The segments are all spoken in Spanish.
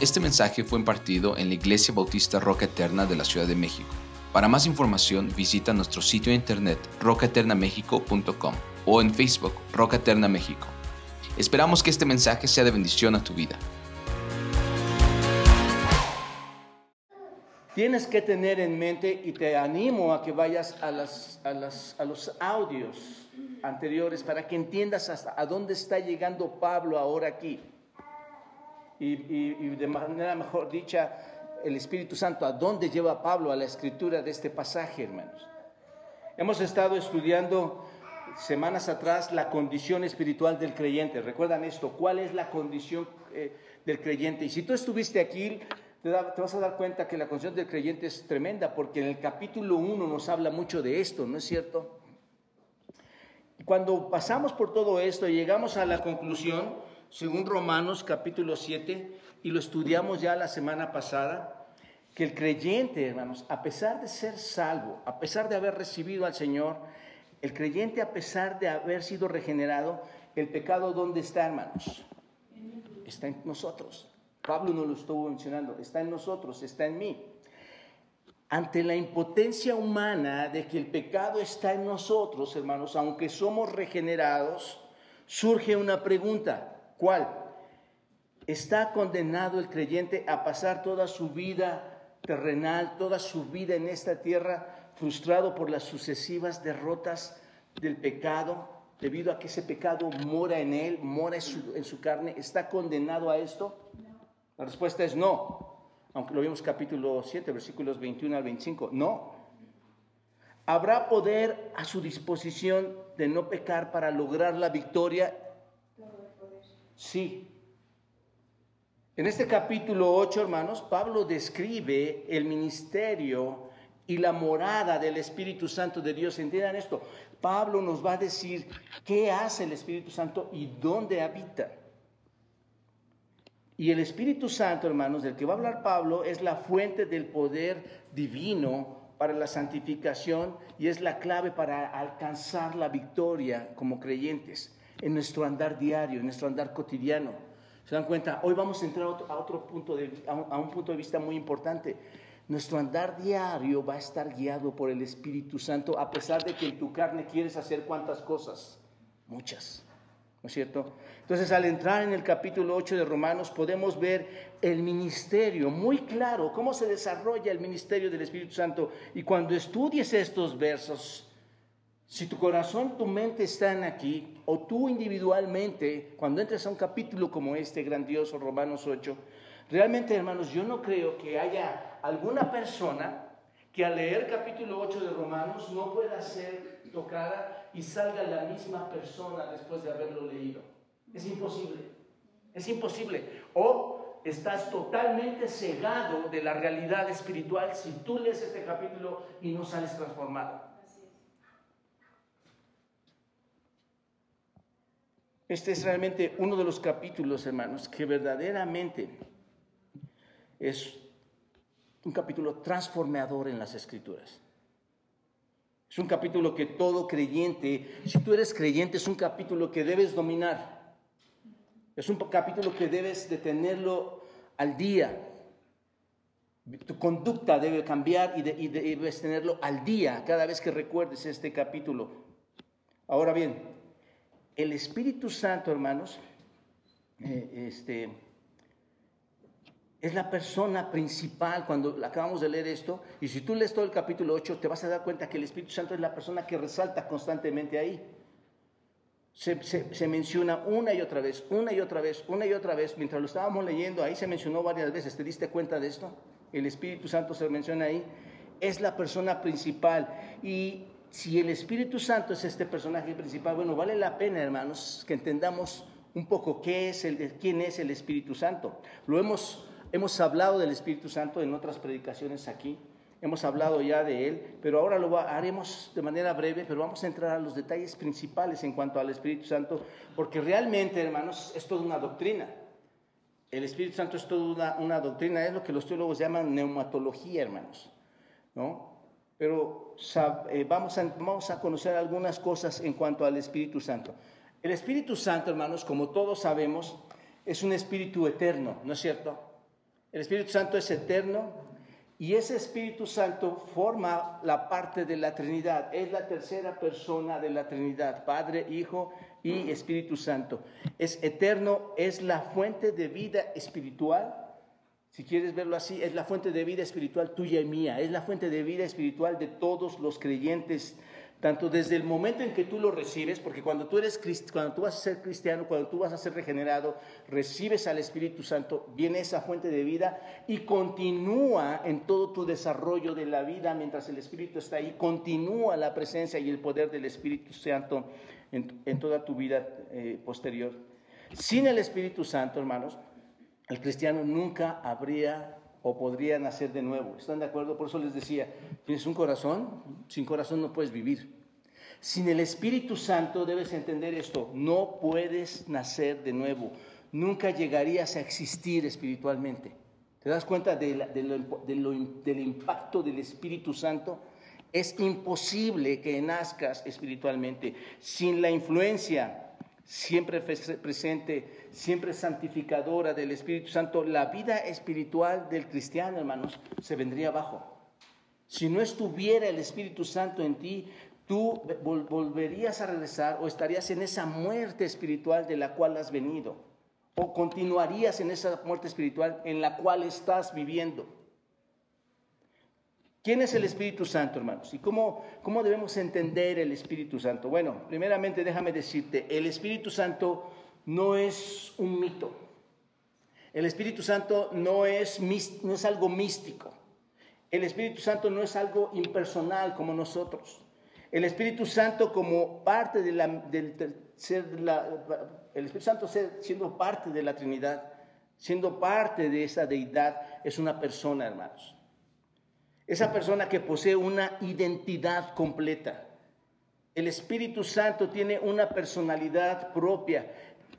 Este mensaje fue impartido en la Iglesia Bautista Roca Eterna de la Ciudad de México. Para más información visita nuestro sitio de internet rocaeternamexico.com o en Facebook Roca Eterna México. Esperamos que este mensaje sea de bendición a tu vida. Tienes que tener en mente y te animo a que vayas a, a los audios anteriores para que entiendas hasta a dónde está llegando Pablo ahora aquí. Y, y, y de manera mejor dicha, el Espíritu Santo, a dónde lleva Pablo a la escritura de este pasaje, hermanos. Hemos estado estudiando semanas atrás la condición espiritual del creyente. ¿Recuerdan esto? ¿Cuál es la condición eh, del creyente? Y si tú estuviste aquí, te, da, te, vas a dar cuenta que la condición del creyente es tremenda, porque en el capítulo 1 nos habla mucho de esto, ¿no es cierto? Y cuando pasamos por todo esto y llegamos a la conclusión, según Romanos capítulo 7, y lo estudiamos ya la semana pasada, que el creyente, hermanos, a pesar de ser salvo, a pesar de haber recibido al Señor, el creyente a pesar de haber sido regenerado, el pecado ¿dónde está, hermanos? Está en nosotros. Pablo no lo estuvo mencionando, está en nosotros, está en mí. Ante la impotencia humana de que el pecado está en nosotros, hermanos, aunque somos regenerados, surge una pregunta. ¿Cuál? ¿Está condenado el creyente a pasar toda su vida terrenal, toda su vida en esta tierra, frustrado por las sucesivas derrotas del pecado, debido a que ese pecado mora en él, mora en su, carne? ¿Está condenado a esto? La respuesta es no. Aunque lo vimos capítulo 7, versículos 21 al 25. No. ¿Habrá poder a su disposición de no pecar para lograr la victoria? Sí. En este capítulo 8, hermanos, Pablo describe el ministerio y la morada del Espíritu Santo de Dios. Entiendan esto. Pablo nos va a decir qué hace el Espíritu Santo y dónde habita. Y el Espíritu Santo, hermanos, del que va a hablar Pablo, es la fuente del poder divino para la santificación y es la clave para alcanzar la victoria como creyentes en nuestro andar diario, en nuestro andar cotidiano. ¿Se dan cuenta? Hoy vamos a entrar a otro, a otro punto, de, a un, a un punto de vista muy importante. Nuestro andar diario va a estar guiado por el Espíritu Santo, a pesar de que en tu carne quieres hacer cuántas cosas, muchas. ¿No es cierto? Entonces, al entrar en el capítulo 8 de Romanos, podemos ver el ministerio muy claro, cómo se desarrolla el ministerio del Espíritu Santo. Y cuando estudies estos versos, si tu corazón, tu mente están aquí, o tú individualmente, cuando entres a un capítulo como este, grandioso, Romanos 8, realmente, hermanos, yo no creo que haya alguna persona que al leer capítulo 8 de Romanos no pueda ser tocada y salga la misma persona después de haberlo leído. Es imposible, es imposible. O estás totalmente cegado de la realidad espiritual si tú lees este capítulo y no sales transformado. Este es realmente uno de los capítulos, hermanos, que verdaderamente es un capítulo transformador en las escrituras. Es un capítulo que todo creyente, si tú eres creyente, es un capítulo que debes dominar. Es un capítulo que debes de tenerlo al día. Tu conducta debe cambiar y, de, y debes tenerlo al día cada vez que recuerdes este capítulo. Ahora bien, el Espíritu Santo, hermanos, eh, este, es la persona principal cuando acabamos de leer esto. Y si tú lees todo el capítulo 8, te vas a dar cuenta que el Espíritu Santo es la persona que resalta constantemente ahí. Se, se, se, menciona una y otra vez, una y otra vez, una y otra vez. Mientras lo estábamos leyendo, ahí se mencionó varias veces. ¿Te diste cuenta de esto? El Espíritu Santo se menciona ahí. Es la persona principal. Y si el Espíritu Santo es este personaje principal, bueno, vale la pena, hermanos, que entendamos un poco qué es el, quién es el Espíritu Santo. Lo hemos, hemos hablado del Espíritu Santo en otras predicaciones aquí, hemos hablado ya de él, pero ahora lo haremos de manera breve, pero vamos a entrar a los detalles principales en cuanto al Espíritu Santo, porque realmente, hermanos, es toda una doctrina. El Espíritu Santo es toda una, una doctrina, es lo que los teólogos llaman neumatología, hermanos, ¿no? Pero eh, vamos, a, vamos a conocer algunas cosas en cuanto al Espíritu Santo. El Espíritu Santo, hermanos, como todos sabemos, es un espíritu eterno, ¿no es cierto? El Espíritu Santo es eterno y ese Espíritu Santo forma la parte de la Trinidad. Es la tercera persona de la Trinidad, Padre, Hijo y Espíritu Santo. Es eterno, es la fuente de vida espiritual. Si quieres verlo así, es la fuente de vida espiritual tuya y mía. Es la fuente de vida espiritual de todos los creyentes tanto desde el momento en que tú lo recibes, porque cuando tú, eres, cuando tú vas a ser cristiano, cuando tú vas a ser regenerado, recibes al Espíritu Santo, viene esa fuente de vida y continúa en todo tu desarrollo de la vida mientras el Espíritu está ahí, continúa la presencia y el poder del Espíritu Santo en, toda tu vida eh, posterior. Sin el Espíritu Santo, hermanos, el cristiano nunca habría o podría nacer de nuevo. ¿Están de acuerdo? Por eso les decía, tienes un corazón, sin corazón no puedes vivir. Sin el Espíritu Santo debes entender esto, no puedes nacer de nuevo, nunca llegarías a existir espiritualmente. ¿Te das cuenta del impacto del Espíritu Santo? Es imposible que nazcas espiritualmente sin la influencia siempre presente, siempre santificadora del Espíritu Santo, la vida espiritual del cristiano, hermanos, se vendría abajo. Si no estuviera el Espíritu Santo en ti, tú volverías a regresar o estarías en esa muerte espiritual de la cual has venido, o continuarías en esa muerte espiritual en la cual estás viviendo. ¿Quién es el Espíritu Santo, hermanos? ¿Y cómo, cómo debemos entender el Espíritu Santo? Bueno, primeramente déjame decirte, el Espíritu Santo no es un mito. El Espíritu Santo no es, no es algo místico. El Espíritu Santo no es algo impersonal como nosotros. El Espíritu Santo como parte de la, del, ser el Espíritu Santo siendo parte de la Trinidad, siendo parte de esa deidad, es una persona, hermanos. Esa persona que posee una identidad completa. El Espíritu Santo tiene una personalidad propia.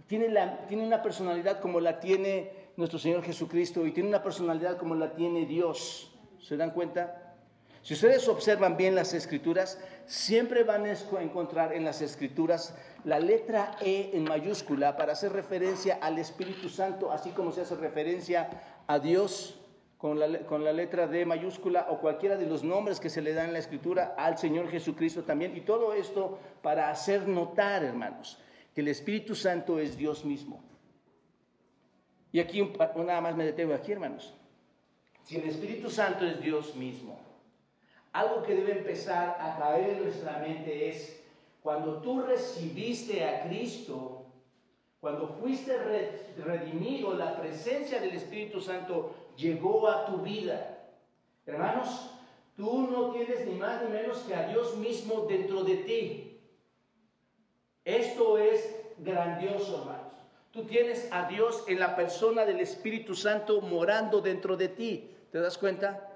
Tiene, la, tiene una personalidad como la tiene nuestro Señor Jesucristo y tiene una personalidad como la tiene Dios. ¿Se dan cuenta? Si ustedes observan bien las escrituras, siempre van a encontrar en las escrituras la letra E en mayúscula para hacer referencia al Espíritu Santo, así como se hace referencia a Dios con la, letra D mayúscula o cualquiera de los nombres que se le dan en la escritura al Señor Jesucristo también. Y todo esto para hacer notar, hermanos, que el Espíritu Santo es Dios mismo. Y aquí nada más me detengo aquí, hermanos. Si el Espíritu Santo es Dios mismo, algo que debe empezar a caer en nuestra mente es cuando tú recibiste a Cristo, cuando fuiste redimido, la presencia del Espíritu Santo llegó a tu vida. Hermanos, tú no tienes ni más ni menos que a Dios mismo dentro de ti. Esto es grandioso, hermanos. Tú tienes a Dios en la persona del Espíritu Santo morando dentro de ti. ¿Te das cuenta?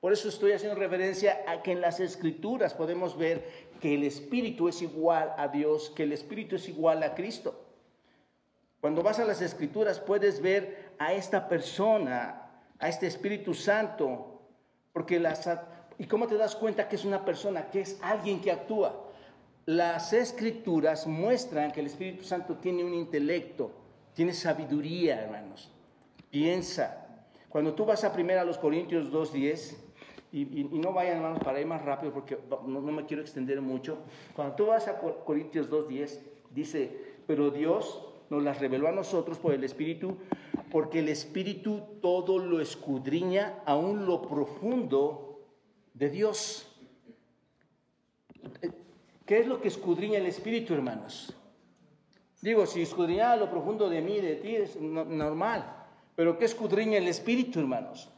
Por eso estoy haciendo referencia a que en las escrituras podemos ver que el Espíritu es igual a Dios, que el Espíritu es igual a Cristo. Cuando vas a las escrituras puedes ver a esta persona a este Espíritu Santo, porque las... ¿Y cómo te das cuenta que es una persona, que es alguien que actúa? Las escrituras muestran que el Espíritu Santo tiene un intelecto, tiene sabiduría, hermanos. Piensa. Cuando tú vas a primero a los Corintios 2.10, y, y, no vayan, hermanos, para ir más rápido porque no, no me quiero extender mucho. Cuando tú vas a Corintios 2.10, dice, pero Dios nos las reveló a nosotros por el Espíritu, porque el Espíritu todo lo escudriña aún lo profundo de Dios. ¿Qué es lo que escudriña el Espíritu, hermanos? Digo, si escudriña lo profundo de mí, de ti, es normal. Pero ¿qué escudriña el Espíritu, hermanos?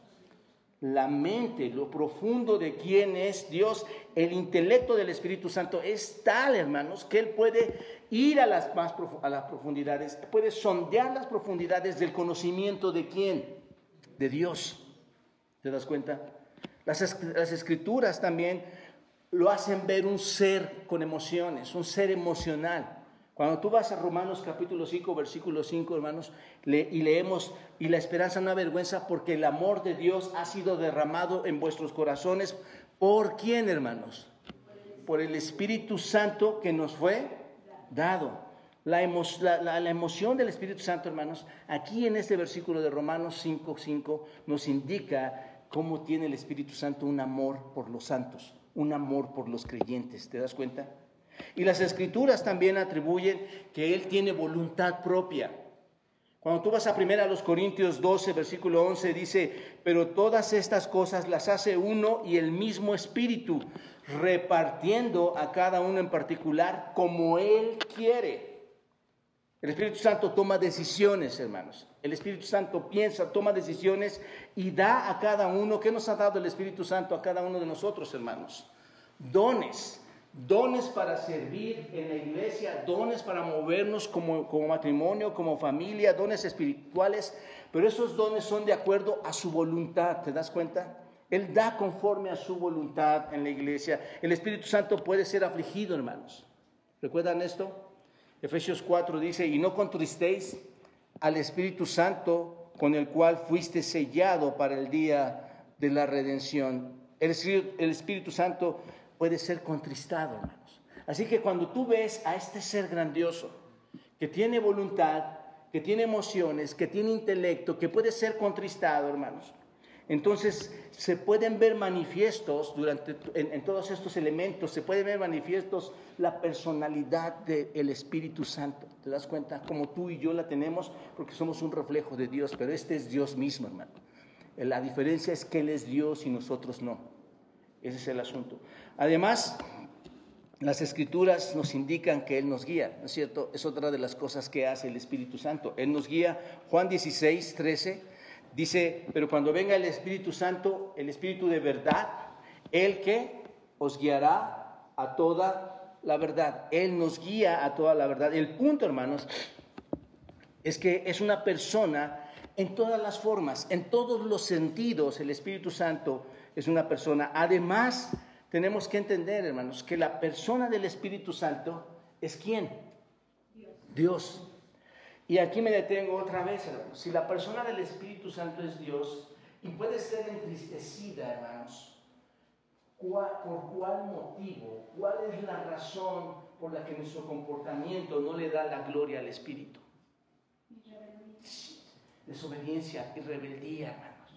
La mente, lo profundo de quién es Dios, el intelecto del Espíritu Santo es tal, hermanos, que Él puede ir a las, más a las profundidades, puede sondear las profundidades del conocimiento de quién, de Dios. ¿Te das cuenta? Las, las escrituras también lo hacen ver un ser con emociones, un ser emocional. Cuando tú vas a Romanos capítulo 5, versículo 5, hermanos, y leemos, y la esperanza no avergüenza porque el amor de Dios ha sido derramado en vuestros corazones. ¿Por quién, hermanos? Por el Espíritu Santo que nos fue dado. La, emoción del Espíritu Santo, hermanos, aquí en este versículo de Romanos 5, 5 nos indica cómo tiene el Espíritu Santo un amor por los santos, un amor por los creyentes. ¿Te das cuenta? Y las escrituras también atribuyen que Él tiene voluntad propia. Cuando tú vas a primera a los Corintios 12, versículo 11, dice, pero todas estas cosas las hace uno y el mismo Espíritu, repartiendo a cada uno en particular como Él quiere. El Espíritu Santo toma decisiones, hermanos. El Espíritu Santo piensa, toma decisiones y da a cada uno. ¿Qué nos ha dado el Espíritu Santo a cada uno de nosotros, hermanos? Dones. Dones para servir en la iglesia, dones para movernos como, como matrimonio, como familia, dones espirituales. Pero esos dones son de acuerdo a su voluntad, ¿te das cuenta? Él da conforme a su voluntad en la iglesia. El Espíritu Santo puede ser afligido, hermanos. ¿Recuerdan esto? Efesios 4 dice, y no contristéis al Espíritu Santo con el cual fuiste sellado para el día de la redención. El, el Espíritu Santo puede ser contristado, hermanos. Así que cuando tú ves a este ser grandioso, que tiene voluntad, que tiene emociones, que tiene intelecto, que puede ser contristado, hermanos, entonces se pueden ver manifiestos durante, en, todos estos elementos, se pueden ver manifiestos la personalidad del Espíritu Santo. ¿Te das cuenta? Como tú y yo la tenemos porque somos un reflejo de Dios, pero este es Dios mismo, hermano. La diferencia es que Él es Dios y nosotros no. Ese es el asunto. Además, las escrituras nos indican que Él nos guía, ¿no es cierto? Es otra de las cosas que hace el Espíritu Santo. Él nos guía. Juan 16, 13 Dice, pero cuando venga el Espíritu Santo, el Espíritu de verdad, Él que os guiará a toda la verdad. Él nos guía a toda la verdad. El punto, hermanos, es que es una persona en todas las formas, en todos los sentidos. El Espíritu Santo es una persona. Además, tenemos que entender, hermanos, que la persona del Espíritu Santo es quién? Dios. Dios. Y aquí me detengo otra vez, hermanos. Si la persona del Espíritu Santo es Dios y puede ser entristecida, hermanos, ¿por cuál motivo? ¿Cuál es la razón por la que nuestro comportamiento no le da la gloria al Espíritu? Desobediencia y rebeldía, hermanos.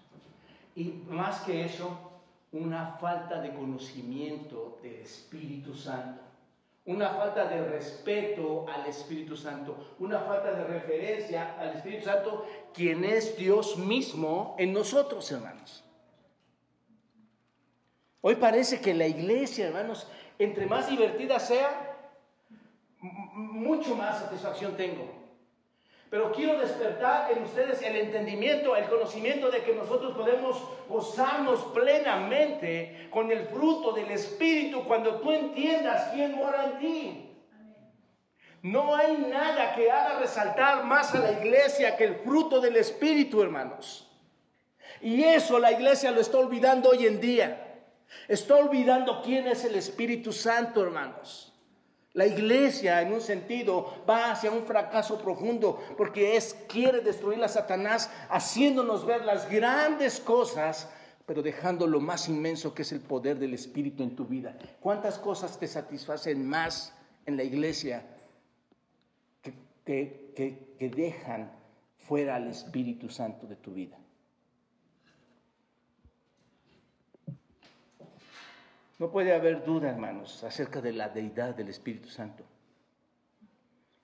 Y más que eso, una falta de conocimiento del Espíritu Santo una falta de respeto al Espíritu Santo, una falta de referencia al Espíritu Santo, quien es Dios mismo en nosotros, hermanos. Hoy parece que la iglesia, hermanos, entre más divertida sea, mucho más satisfacción tengo. Pero quiero despertar en ustedes el entendimiento, el conocimiento de que nosotros podemos gozarnos plenamente con el fruto del Espíritu cuando tú entiendas quién mora en ti. No hay nada que haga resaltar más a la iglesia que el fruto del Espíritu, hermanos. Y eso la iglesia lo está olvidando hoy en día. Está olvidando quién es el Espíritu Santo, hermanos. La iglesia, en un sentido, va hacia un fracaso profundo porque es, quiere destruir a Satanás haciéndonos ver las grandes cosas, pero dejando lo más inmenso que es el poder del Espíritu en tu vida. ¿Cuántas cosas te satisfacen más en la iglesia que, que dejan fuera al Espíritu Santo de tu vida? No puede haber duda, hermanos, acerca de la deidad del Espíritu Santo.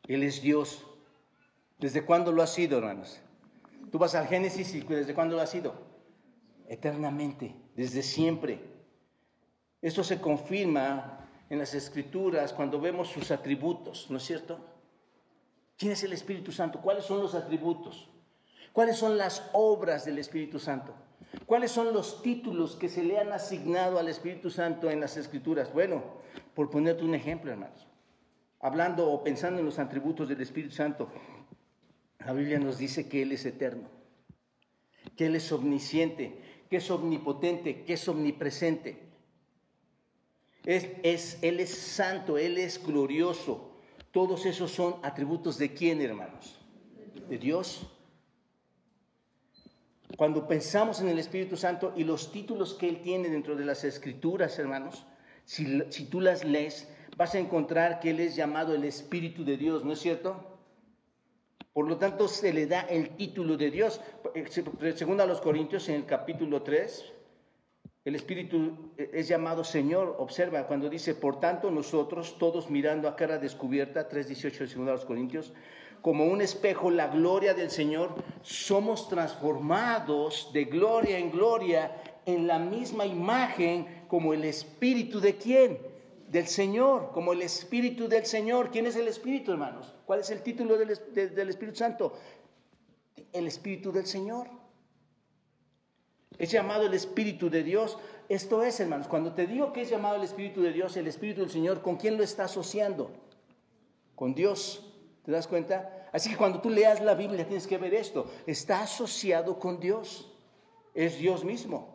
Él es Dios. ¿Desde cuándo lo ha sido, hermanos? Tú vas al Génesis y ¿desde cuándo lo ha sido? Eternamente, desde siempre. Esto se confirma en las Escrituras cuando vemos sus atributos, ¿no es cierto? ¿Quién es el Espíritu Santo? ¿Cuáles son los atributos? ¿Cuáles son las obras del Espíritu Santo? ¿Cuáles son los títulos que se le han asignado al Espíritu Santo en las Escrituras? Bueno, por ponerte un ejemplo, hermanos. Hablando o pensando en los atributos del Espíritu Santo, la Biblia nos dice que Él es eterno, que Él es omnisciente, que es omnipotente, que es omnipresente. Es, él es santo, Él es glorioso. Todos esos son atributos de quién, hermanos? De Dios. Cuando pensamos en el Espíritu Santo y los títulos que Él tiene dentro de las Escrituras, hermanos, si, tú las lees, vas a encontrar que Él es llamado el Espíritu de Dios, ¿no es cierto? Por lo tanto, se le da el título de Dios. Según a los Corintios, en el capítulo 3, el Espíritu es llamado Señor. Observa cuando dice, por tanto, nosotros, todos mirando a cara descubierta, 3.18 de segundo a los Corintios, como un espejo la gloria del Señor, somos transformados de gloria en gloria en la misma imagen como el Espíritu de quién? Del Señor, como el Espíritu del Señor. ¿Quién es el Espíritu, hermanos? ¿Cuál es el título del, del Espíritu Santo? El Espíritu del Señor. Es llamado el Espíritu de Dios. Esto es, hermanos, cuando te digo que es llamado el Espíritu de Dios, el Espíritu del Señor, ¿con quién lo está asociando? Con Dios. ¿Te das cuenta? Así que cuando tú leas la Biblia tienes que ver esto. Está asociado con Dios. Es Dios mismo.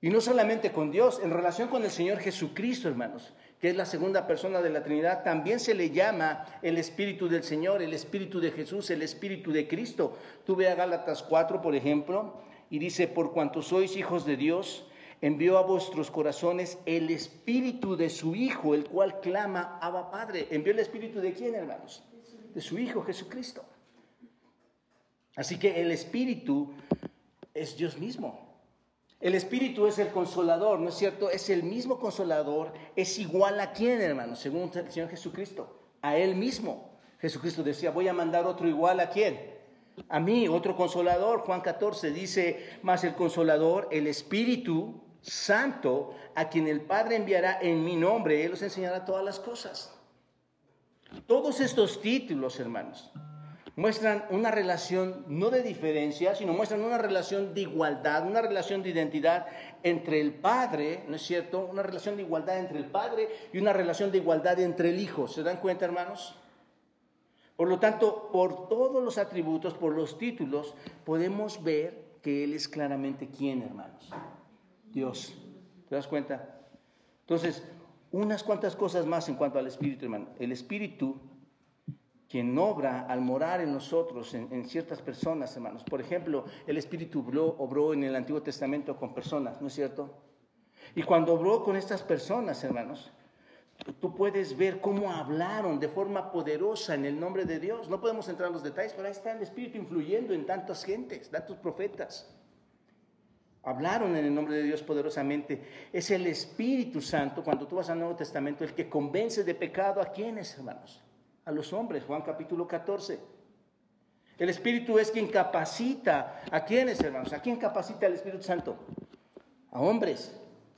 Y no solamente con Dios, en relación con el Señor Jesucristo, hermanos, que es la segunda persona de la Trinidad, también se le llama el Espíritu del Señor, el Espíritu de Jesús, el Espíritu de Cristo. Tú ve a Gálatas 4, por ejemplo, y dice, por cuanto sois hijos de Dios, envió a vuestros corazones el Espíritu de su Hijo, el cual clama, Abba Padre. ¿Envió el Espíritu de quién, hermanos? De su Hijo Jesucristo. Así que el Espíritu es Dios mismo. El Espíritu es el consolador, ¿no es cierto? Es el mismo consolador, es igual a quién, hermano, según el Señor Jesucristo, a Él mismo. Jesucristo decía, voy a mandar otro igual a quién? A mí, otro consolador. Juan 14 dice, más el consolador, el Espíritu Santo, a quien el Padre enviará en mi nombre, Él os enseñará todas las cosas. Todos estos títulos, hermanos, muestran una relación no de diferencia, sino muestran una relación de igualdad, una relación de identidad entre el Padre, ¿no es cierto? Una relación de igualdad entre el Padre y una relación de igualdad entre el Hijo. ¿Se dan cuenta, hermanos? Por lo tanto, por todos los atributos, por los títulos, podemos ver que Él es claramente quién, hermanos. Dios. ¿Te das cuenta? Entonces, unas cuantas cosas más en cuanto al Espíritu, hermano. El Espíritu quien obra al morar en nosotros, en, ciertas personas, hermanos. Por ejemplo, el Espíritu obró, en el Antiguo Testamento con personas, ¿no es cierto? Y cuando obró con estas personas, hermanos, tú puedes ver cómo hablaron de forma poderosa en el nombre de Dios. No podemos entrar en los detalles, pero ahí está el Espíritu influyendo en tantas gentes, tantos profetas. Hablaron en el nombre de Dios poderosamente. Es el Espíritu Santo, cuando tú vas al Nuevo Testamento, el que convence de pecado a quienes, hermanos a los hombres, Juan capítulo 14. El Espíritu es quien capacita. ¿A quiénes, hermanos? ¿A quién capacita el Espíritu Santo? A hombres,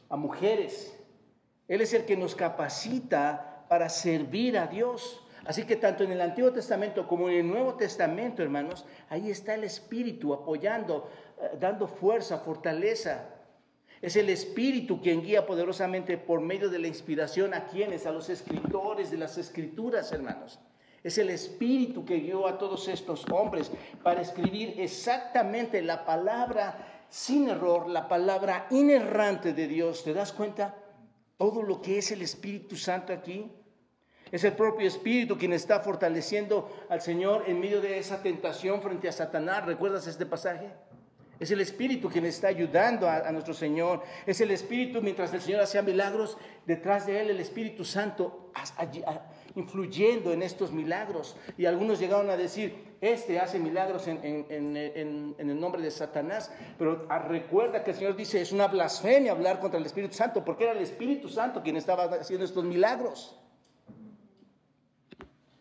a mujeres. Él es el que nos capacita para servir a Dios. Así que tanto en el Antiguo Testamento como en el Nuevo Testamento, hermanos, ahí está el Espíritu apoyando, dando fuerza, fortaleza, es el Espíritu quien guía poderosamente por medio de la inspiración a quienes, a los escritores de las escrituras, hermanos. Es el Espíritu que guió a todos estos hombres para escribir exactamente la palabra sin error, la palabra inerrante de Dios. ¿Te das cuenta? Todo lo que es el Espíritu Santo aquí. Es el propio Espíritu quien está fortaleciendo al Señor en medio de esa tentación frente a Satanás. ¿Recuerdas este pasaje? Es el Espíritu quien está ayudando a, nuestro Señor. Es el Espíritu, mientras el Señor hacía milagros, detrás de él el Espíritu Santo influyendo en estos milagros. Y algunos llegaron a decir, este hace milagros en, el nombre de Satanás. Pero ah, recuerda que el Señor dice, es una blasfemia hablar contra el Espíritu Santo, porque era el Espíritu Santo quien estaba haciendo estos milagros.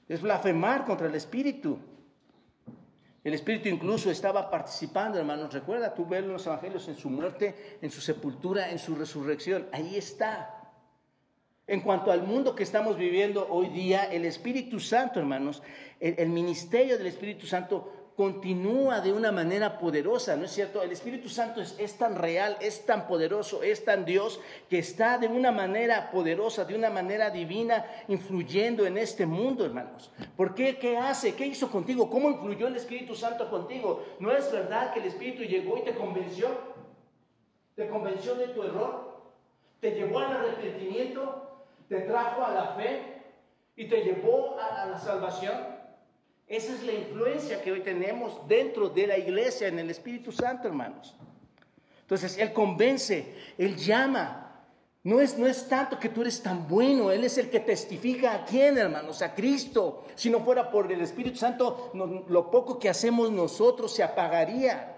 Es blasfemar contra el Espíritu. El Espíritu incluso estaba participando, hermanos. Recuerda, tú ves los evangelios en su muerte, en su sepultura, en su resurrección. Ahí está. En cuanto al mundo que estamos viviendo hoy día, el Espíritu Santo, hermanos, el, el ministerio del Espíritu Santo continúa de una manera poderosa, ¿no es cierto? El Espíritu Santo es, tan real, es tan poderoso, es tan Dios, que está de una manera poderosa, de una manera divina, influyendo en este mundo, hermanos. ¿Por qué? ¿Qué hace? ¿Qué hizo contigo? ¿Cómo influyó el Espíritu Santo contigo? ¿No es verdad que el Espíritu llegó y te convenció? ¿Te convenció de tu error? ¿Te llevó al arrepentimiento? ¿Te trajo a la fe? ¿Y te llevó a la salvación? Esa es la influencia que hoy tenemos dentro de la iglesia en el Espíritu Santo, hermanos. Entonces, Él convence, Él llama, No es, no es tanto que tú eres tan bueno, Él es el que testifica a quién, hermanos, a Cristo. Si no fuera por el Espíritu Santo, lo poco que hacemos nosotros se apagaría.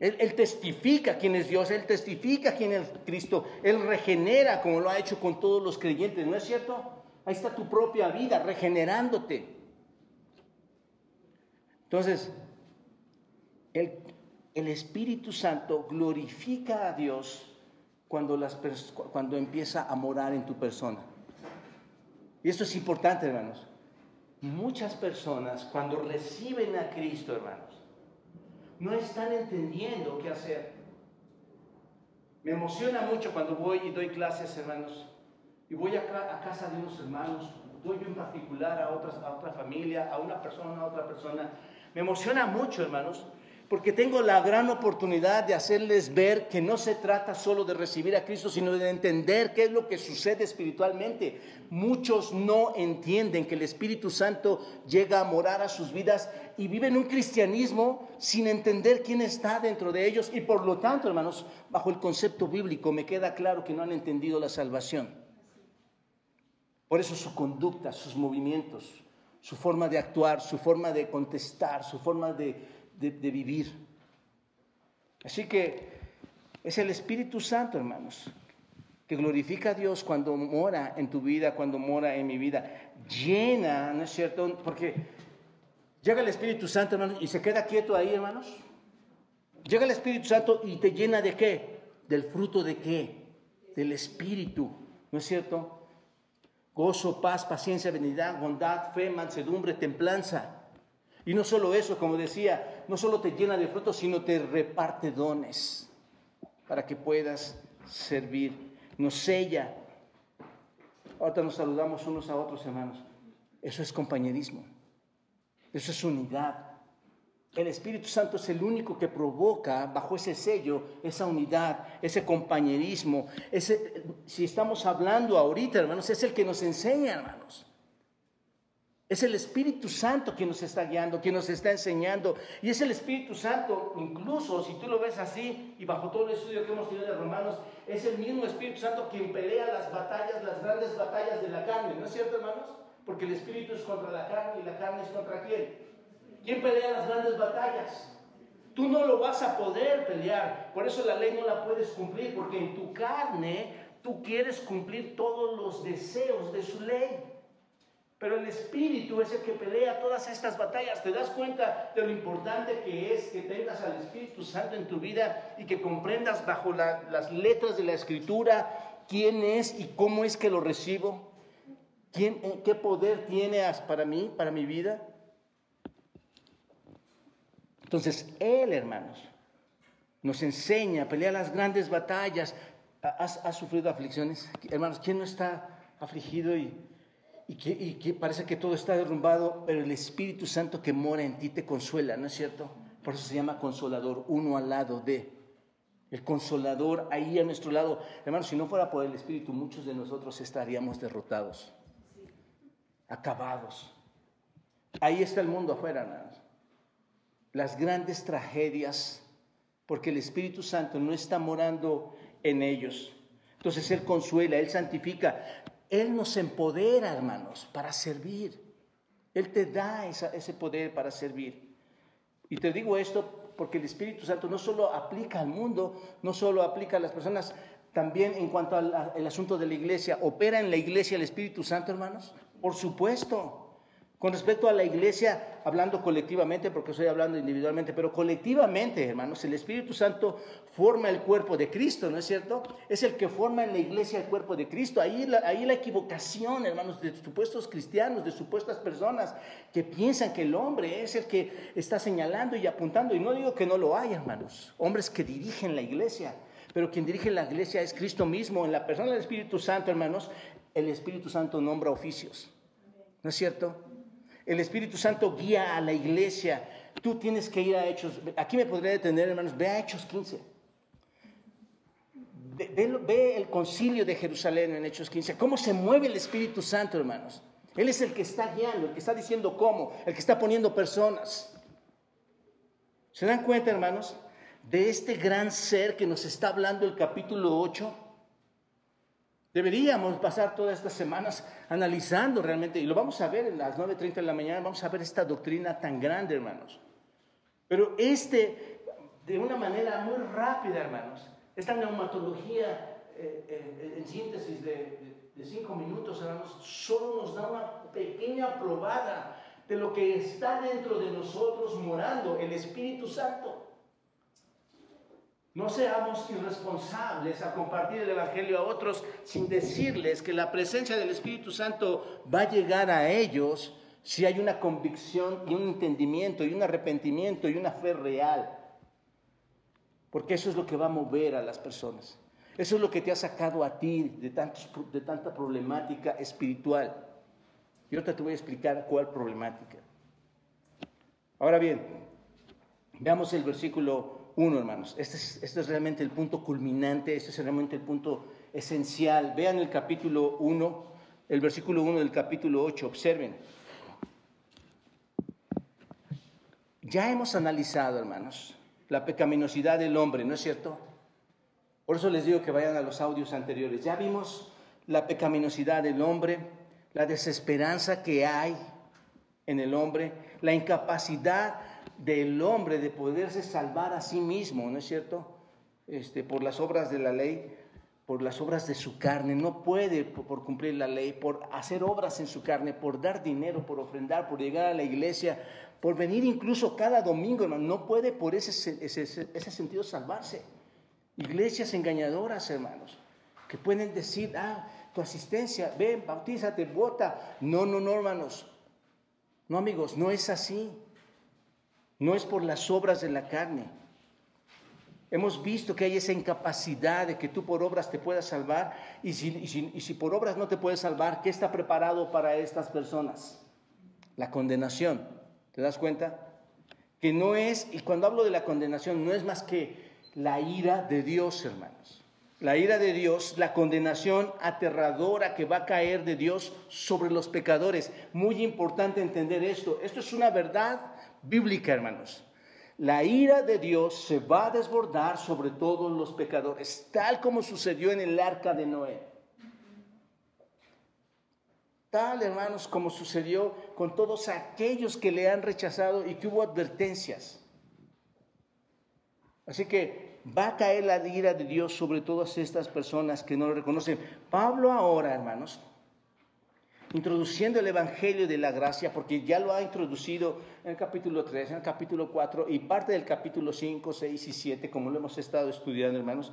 Él, él, testifica quién es Dios, Él testifica quién es Cristo, Él regenera como lo ha hecho con todos los creyentes, ¿no es cierto? Ahí está tu propia vida regenerándote. Entonces, el, Espíritu Santo glorifica a Dios cuando, empieza a morar en tu persona. Y esto es importante, hermanos. Muchas personas cuando reciben a Cristo, hermanos, no están entendiendo qué hacer. Me emociona mucho cuando voy y doy clases, hermanos, y voy a, casa de unos hermanos, doy en particular a, otras, a otra familia, a una persona, a otra persona. Me emociona mucho, hermanos, porque tengo la gran oportunidad de hacerles ver que no se trata solo de recibir a Cristo, sino de entender qué es lo que sucede espiritualmente. Muchos no entienden que el Espíritu Santo llega a morar a sus vidas y viven un cristianismo sin entender quién está dentro de ellos y por lo tanto, hermanos, bajo el concepto bíblico me queda claro que no han entendido la salvación. Por eso su conducta, sus movimientos, su forma de actuar, su forma de contestar, su forma de de, vivir. Así que es el Espíritu Santo, hermanos, que glorifica a Dios cuando mora en tu vida, cuando mora en mi vida. Llena, ¿no es cierto? Porque llega el Espíritu Santo, hermanos, y se queda quieto ahí, hermanos. Llega el Espíritu Santo y te llena de qué? Del fruto de qué? Del Espíritu, ¿no es cierto? Gozo, paz, paciencia, benignidad, bondad, fe, mansedumbre, templanza. Y no solo eso, como decía, no solo te llena de frutos, sino te reparte dones para que puedas servir. Nos sella. Ahorita nos saludamos unos a otros, hermanos. Eso es compañerismo. Eso es unidad. El Espíritu Santo es el único que provoca bajo ese sello esa unidad, ese compañerismo. Ese, si estamos hablando ahorita, hermanos, es el que nos enseña, hermanos. Es el Espíritu Santo que nos está guiando, que nos está enseñando. Y es el Espíritu Santo, incluso si tú lo ves así, y bajo todo el estudio que hemos tenido de Romanos, es el mismo Espíritu Santo quien pelea las batallas, las grandes batallas de la carne. ¿No es cierto, hermanos? Porque el Espíritu es contra la carne y la carne es contra quién. ¿Quién pelea las grandes batallas? Tú no lo vas a poder pelear. Por eso la ley no la puedes cumplir, porque en tu carne tú quieres cumplir todos los deseos de su ley. Pero el Espíritu es el que pelea todas estas batallas. ¿Te das cuenta de lo importante que es que tengas al Espíritu Santo en tu vida y que comprendas bajo las letras de la Escritura quién es y cómo es que lo recibo? ¿Quién, eh, ¿Qué poder tiene para mí, para mi vida? Entonces, Él, hermanos, nos enseña a pelear las grandes batallas. ¿Has, has sufrido aflicciones? Hermanos, ¿quién no está afligido y y que, parece que todo está derrumbado, pero el Espíritu Santo que mora en ti te consuela, ¿no es cierto? Por eso se llama consolador, uno al lado de. El consolador ahí a nuestro lado. Hermanos, si no fuera por el Espíritu, muchos de nosotros estaríamos derrotados, acabados. Ahí está el mundo afuera, hermanos. Las grandes tragedias, porque el Espíritu Santo no está morando en ellos. Entonces Él consuela, Él santifica. Él nos empodera, hermanos, para servir. Él te da ese poder para servir. Y te digo esto porque el Espíritu Santo no solo aplica al mundo, no solo aplica a las personas, también en cuanto al asunto de la iglesia, ¿opera en la iglesia el Espíritu Santo, hermanos? Por supuesto. Con respecto a la iglesia, hablando colectivamente, porque estoy hablando individualmente, pero colectivamente, hermanos, el Espíritu Santo forma el cuerpo de Cristo, ¿no es cierto? Es el que forma en la iglesia el cuerpo de Cristo. Ahí la, ahí la equivocación, hermanos, de supuestos cristianos, de supuestas personas que piensan que el hombre es el que está señalando y apuntando. Y no digo que no lo hay, hermanos. Hombres que dirigen la iglesia, pero quien dirige la iglesia es Cristo mismo. En la persona del Espíritu Santo, hermanos, el Espíritu Santo nombra oficios. ¿No es cierto? El Espíritu Santo guía a la iglesia. Tú tienes que ir a Hechos. Aquí me podría detener, hermanos. Ve a Hechos 15. Ve, el concilio de Jerusalén en Hechos 15. Cómo se mueve el Espíritu Santo, hermanos. Él es el que está guiando, el que está diciendo cómo, el que está poniendo personas. ¿Se dan cuenta, hermanos? De este gran ser que nos está hablando el capítulo 8. Deberíamos pasar todas estas semanas analizando realmente, y lo vamos a ver en las 9.30 de la mañana, vamos a ver esta doctrina tan grande, hermanos. Pero este, de una manera muy rápida, hermanos, esta neumatología eh, eh, en síntesis de, de, cinco minutos, hermanos, solo nos da una pequeña probada de lo que está dentro de nosotros morando, el Espíritu Santo. No seamos irresponsables a compartir el Evangelio a otros sin decirles que la presencia del Espíritu Santo va a llegar a ellos si hay una convicción y un entendimiento y un arrepentimiento y una fe real. Porque eso es lo que va a mover a las personas. Eso es lo que te ha sacado a ti de, de tanta problemática espiritual. Y ahorita te voy a explicar cuál problemática. Ahora bien, veamos el versículo uno, hermanos. Este es, este es realmente el punto culminante, este es realmente el punto esencial. Vean el capítulo 1, el versículo 1 del capítulo 8, observen. Ya hemos analizado, hermanos, la pecaminosidad del hombre, ¿no es cierto? Por eso les digo que vayan a los audios anteriores. Ya vimos la pecaminosidad del hombre, la desesperanza que hay en el hombre, la incapacidad del hombre de poderse salvar a sí mismo, ¿no es cierto? Este, por las obras de la ley, por las obras de su carne, no puede por, cumplir la ley, por hacer obras en su carne, por dar dinero, por ofrendar, por llegar a la iglesia, por venir incluso cada domingo, no puede por ese, ese, ese sentido salvarse. Iglesias engañadoras, hermanos, que pueden decir, ah, tu asistencia, ven, bautízate, vota. No, no, no, hermanos. No, amigos, no es así. No es por las obras de la carne. Hemos visto que hay esa incapacidad de que tú por obras te puedas salvar y si, por obras no te puedes salvar, ¿qué está preparado para estas personas? La condenación. ¿Te das cuenta? Que no es, y cuando hablo de la condenación, no es más que la ira de Dios, hermanos. La ira de Dios, la condenación aterradora que va a caer de Dios sobre los pecadores. Muy importante entender esto. Esto es una verdad bíblica, hermanos. La ira de Dios se va a desbordar sobre todos los pecadores, tal como sucedió en el arca de Noé. Tal, hermanos, como sucedió con todos aquellos que le han rechazado y que hubo advertencias. Así que va a caer la ira de Dios sobre todas estas personas que no lo reconocen. Pablo ahora, hermanos, introduciendo el Evangelio de la Gracia, porque ya lo ha introducido en el capítulo 3, en el capítulo 4 y parte del capítulo 5, 6 y 7, como lo hemos estado estudiando, hermanos.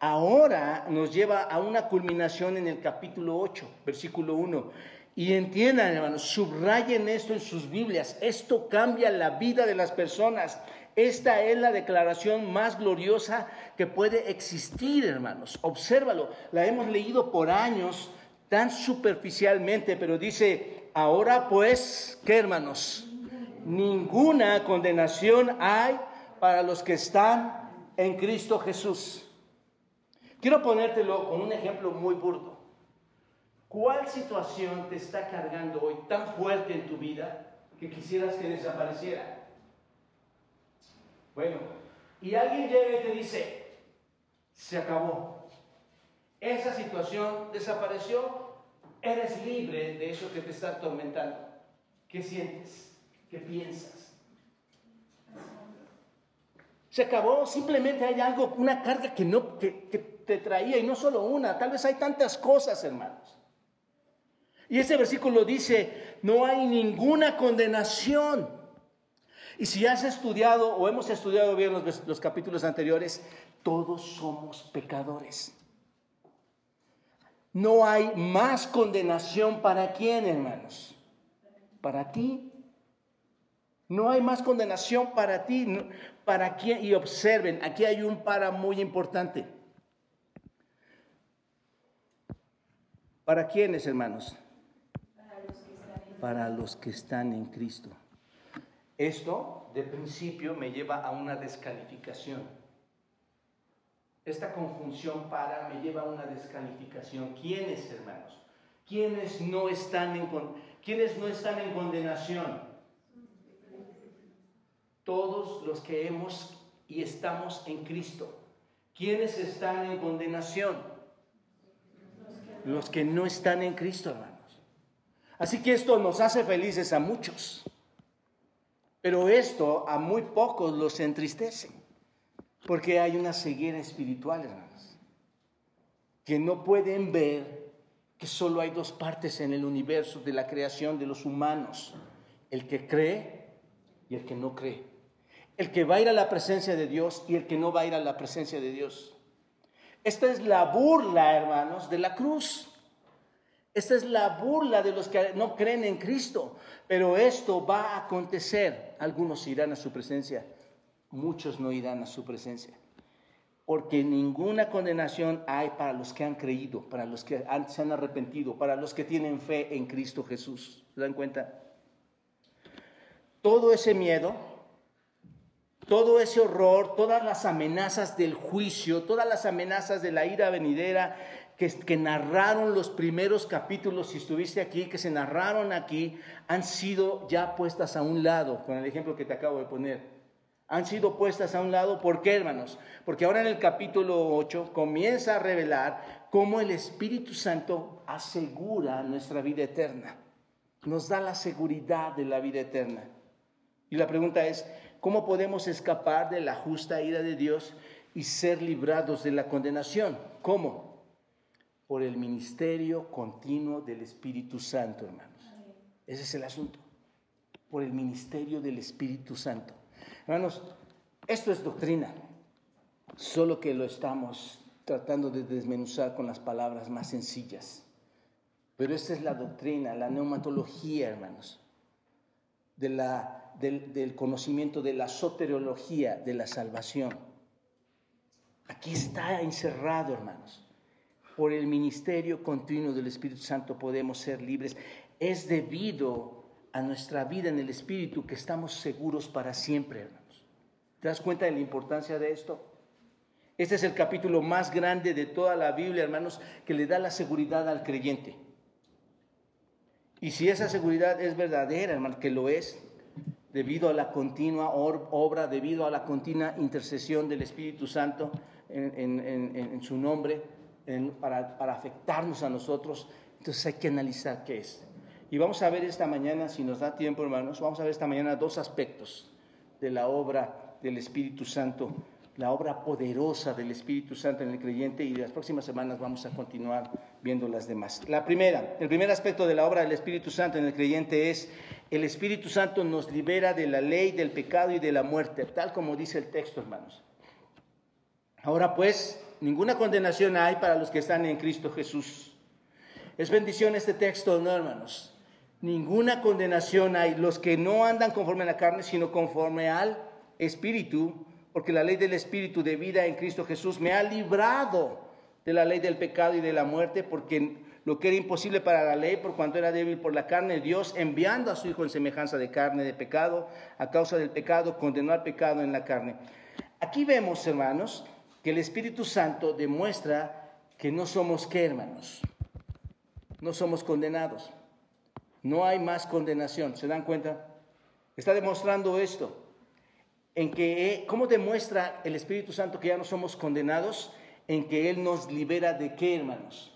Ahora nos lleva a una culminación en el capítulo 8, versículo 1. Y entiendan, hermanos, subrayen esto en sus Biblias. Esto cambia la vida de las personas. Esta es la declaración más gloriosa que puede existir, hermanos. Obsérvalo. La hemos leído por años tan superficialmente, pero dice, ahora pues, ¿qué hermanos? Ninguna condenación hay para los que están en Cristo Jesús. Quiero ponértelo con un ejemplo muy burdo. ¿Cuál situación te está cargando hoy tan fuerte en tu vida que quisieras que desapareciera? Bueno, y alguien llega y te dice, se acabó. Esa situación desapareció, Eres libre de eso que te está atormentando. ¿Qué sientes? ¿Qué piensas? Se acabó, simplemente hay algo, una carga que, no, que, te traía, y no solo una, tal vez hay tantas cosas, hermanos. Y ese versículo dice, no hay ninguna condenación. Y si has estudiado o hemos estudiado bien los, los capítulos anteriores, todos somos pecadores. No hay más condenación para quién, hermanos. Para ti. No hay más condenación para ti. ¿Para quién? Y observen, aquí hay un para muy importante. ¿Para quiénes, hermanos? Para los que están en Cristo. Esto, de principio, me lleva a una descalificación. Esta conjunción para me lleva a una descalificación. ¿Quiénes, hermanos? ¿Quiénes no están en, ¿quiénes no están en condenación? Todos los que hemos y estamos en Cristo. ¿Quiénes están en condenación? Los que no están en Cristo, hermanos. Así que esto nos hace felices a muchos. Pero esto a muy pocos los entristece. Porque hay una ceguera espiritual, hermanos. Que no pueden ver que solo hay dos partes en el universo de la creación de los humanos. El que cree y el que no cree. El que va a ir a la presencia de Dios y el que no va a ir a la presencia de Dios. Esta es la burla, hermanos, de la cruz. Esta es la burla de los que no creen en Cristo. Pero esto va a acontecer. Algunos irán a su presencia, muchos no irán a su presencia. Porque ninguna condenación hay para los que han creído, para los que se han arrepentido, para los que tienen fe en Cristo Jesús. ¿Se dan cuenta? Todo ese miedo, todo ese horror, todas las amenazas del juicio, todas las amenazas de la ira venidera que, que, narraron los primeros capítulos, si estuviste aquí, que se narraron aquí, han sido ya puestas a un lado, con el ejemplo que te acabo de poner. Han sido puestas a un lado, ¿por qué, hermanos? Porque ahora en el capítulo 8 comienza a revelar cómo el Espíritu Santo asegura nuestra vida eterna, nos da la seguridad de la vida eterna. Y la pregunta es, ¿Cómo podemos escapar de la justa ira de Dios y ser librados de la condenación? ¿Cómo? Por el ministerio continuo del Espíritu Santo, hermanos. Ese es el asunto. Por el ministerio del Espíritu Santo. Hermanos, esto es doctrina, solo que lo estamos tratando de desmenuzar con las palabras más sencillas. Pero esta es la doctrina, la neumatología, hermanos, de la del, conocimiento de la soteriología de la salvación. Aquí está encerrado, hermanos. Por el ministerio continuo del Espíritu Santo podemos ser libres. Es debido a nuestra vida en el Espíritu que estamos seguros para siempre, hermanos. ¿Te das cuenta de la importancia de esto? Este es el capítulo más grande de toda la Biblia, hermanos, que le da la seguridad al creyente. Y si esa seguridad es verdadera, hermano, que lo es, debido a la continua obra, debido a la continua intercesión del Espíritu Santo en, su nombre, para, para afectarnos a nosotros. Entonces hay que analizar qué es. Y vamos a ver esta mañana, si nos da tiempo, hermanos, vamos a ver esta mañana dos aspectos de la obra del Espíritu Santo la obra poderosa del Espíritu Santo en el creyente y las próximas semanas vamos a continuar viendo las demás. La primera, el primer aspecto de la obra del Espíritu Santo en el creyente es el Espíritu Santo nos libera de la ley, del pecado y de la muerte, tal como dice el texto, hermanos. Ahora pues, ninguna condenación hay para los que están en Cristo Jesús. Es bendición este texto, ¿no, hermanos? Ninguna condenación hay. Los que no andan conforme a la carne, sino conforme al Espíritu, porque la ley del Espíritu de vida en Cristo Jesús me ha librado de la ley del pecado y de la muerte, porque lo que era imposible para la ley, por cuanto era débil por la carne, Dios enviando a su Hijo en semejanza de carne, de pecado, a causa del pecado, condenó al pecado en la carne. Aquí vemos, hermanos, que el Espíritu Santo demuestra que no somos qué, hermanos, no somos condenados. No hay más condenación, ¿se dan cuenta? Está demostrando esto en que, ¿cómo demuestra el Espíritu Santo que ya no somos condenados? En que Él nos libera de qué, hermanos?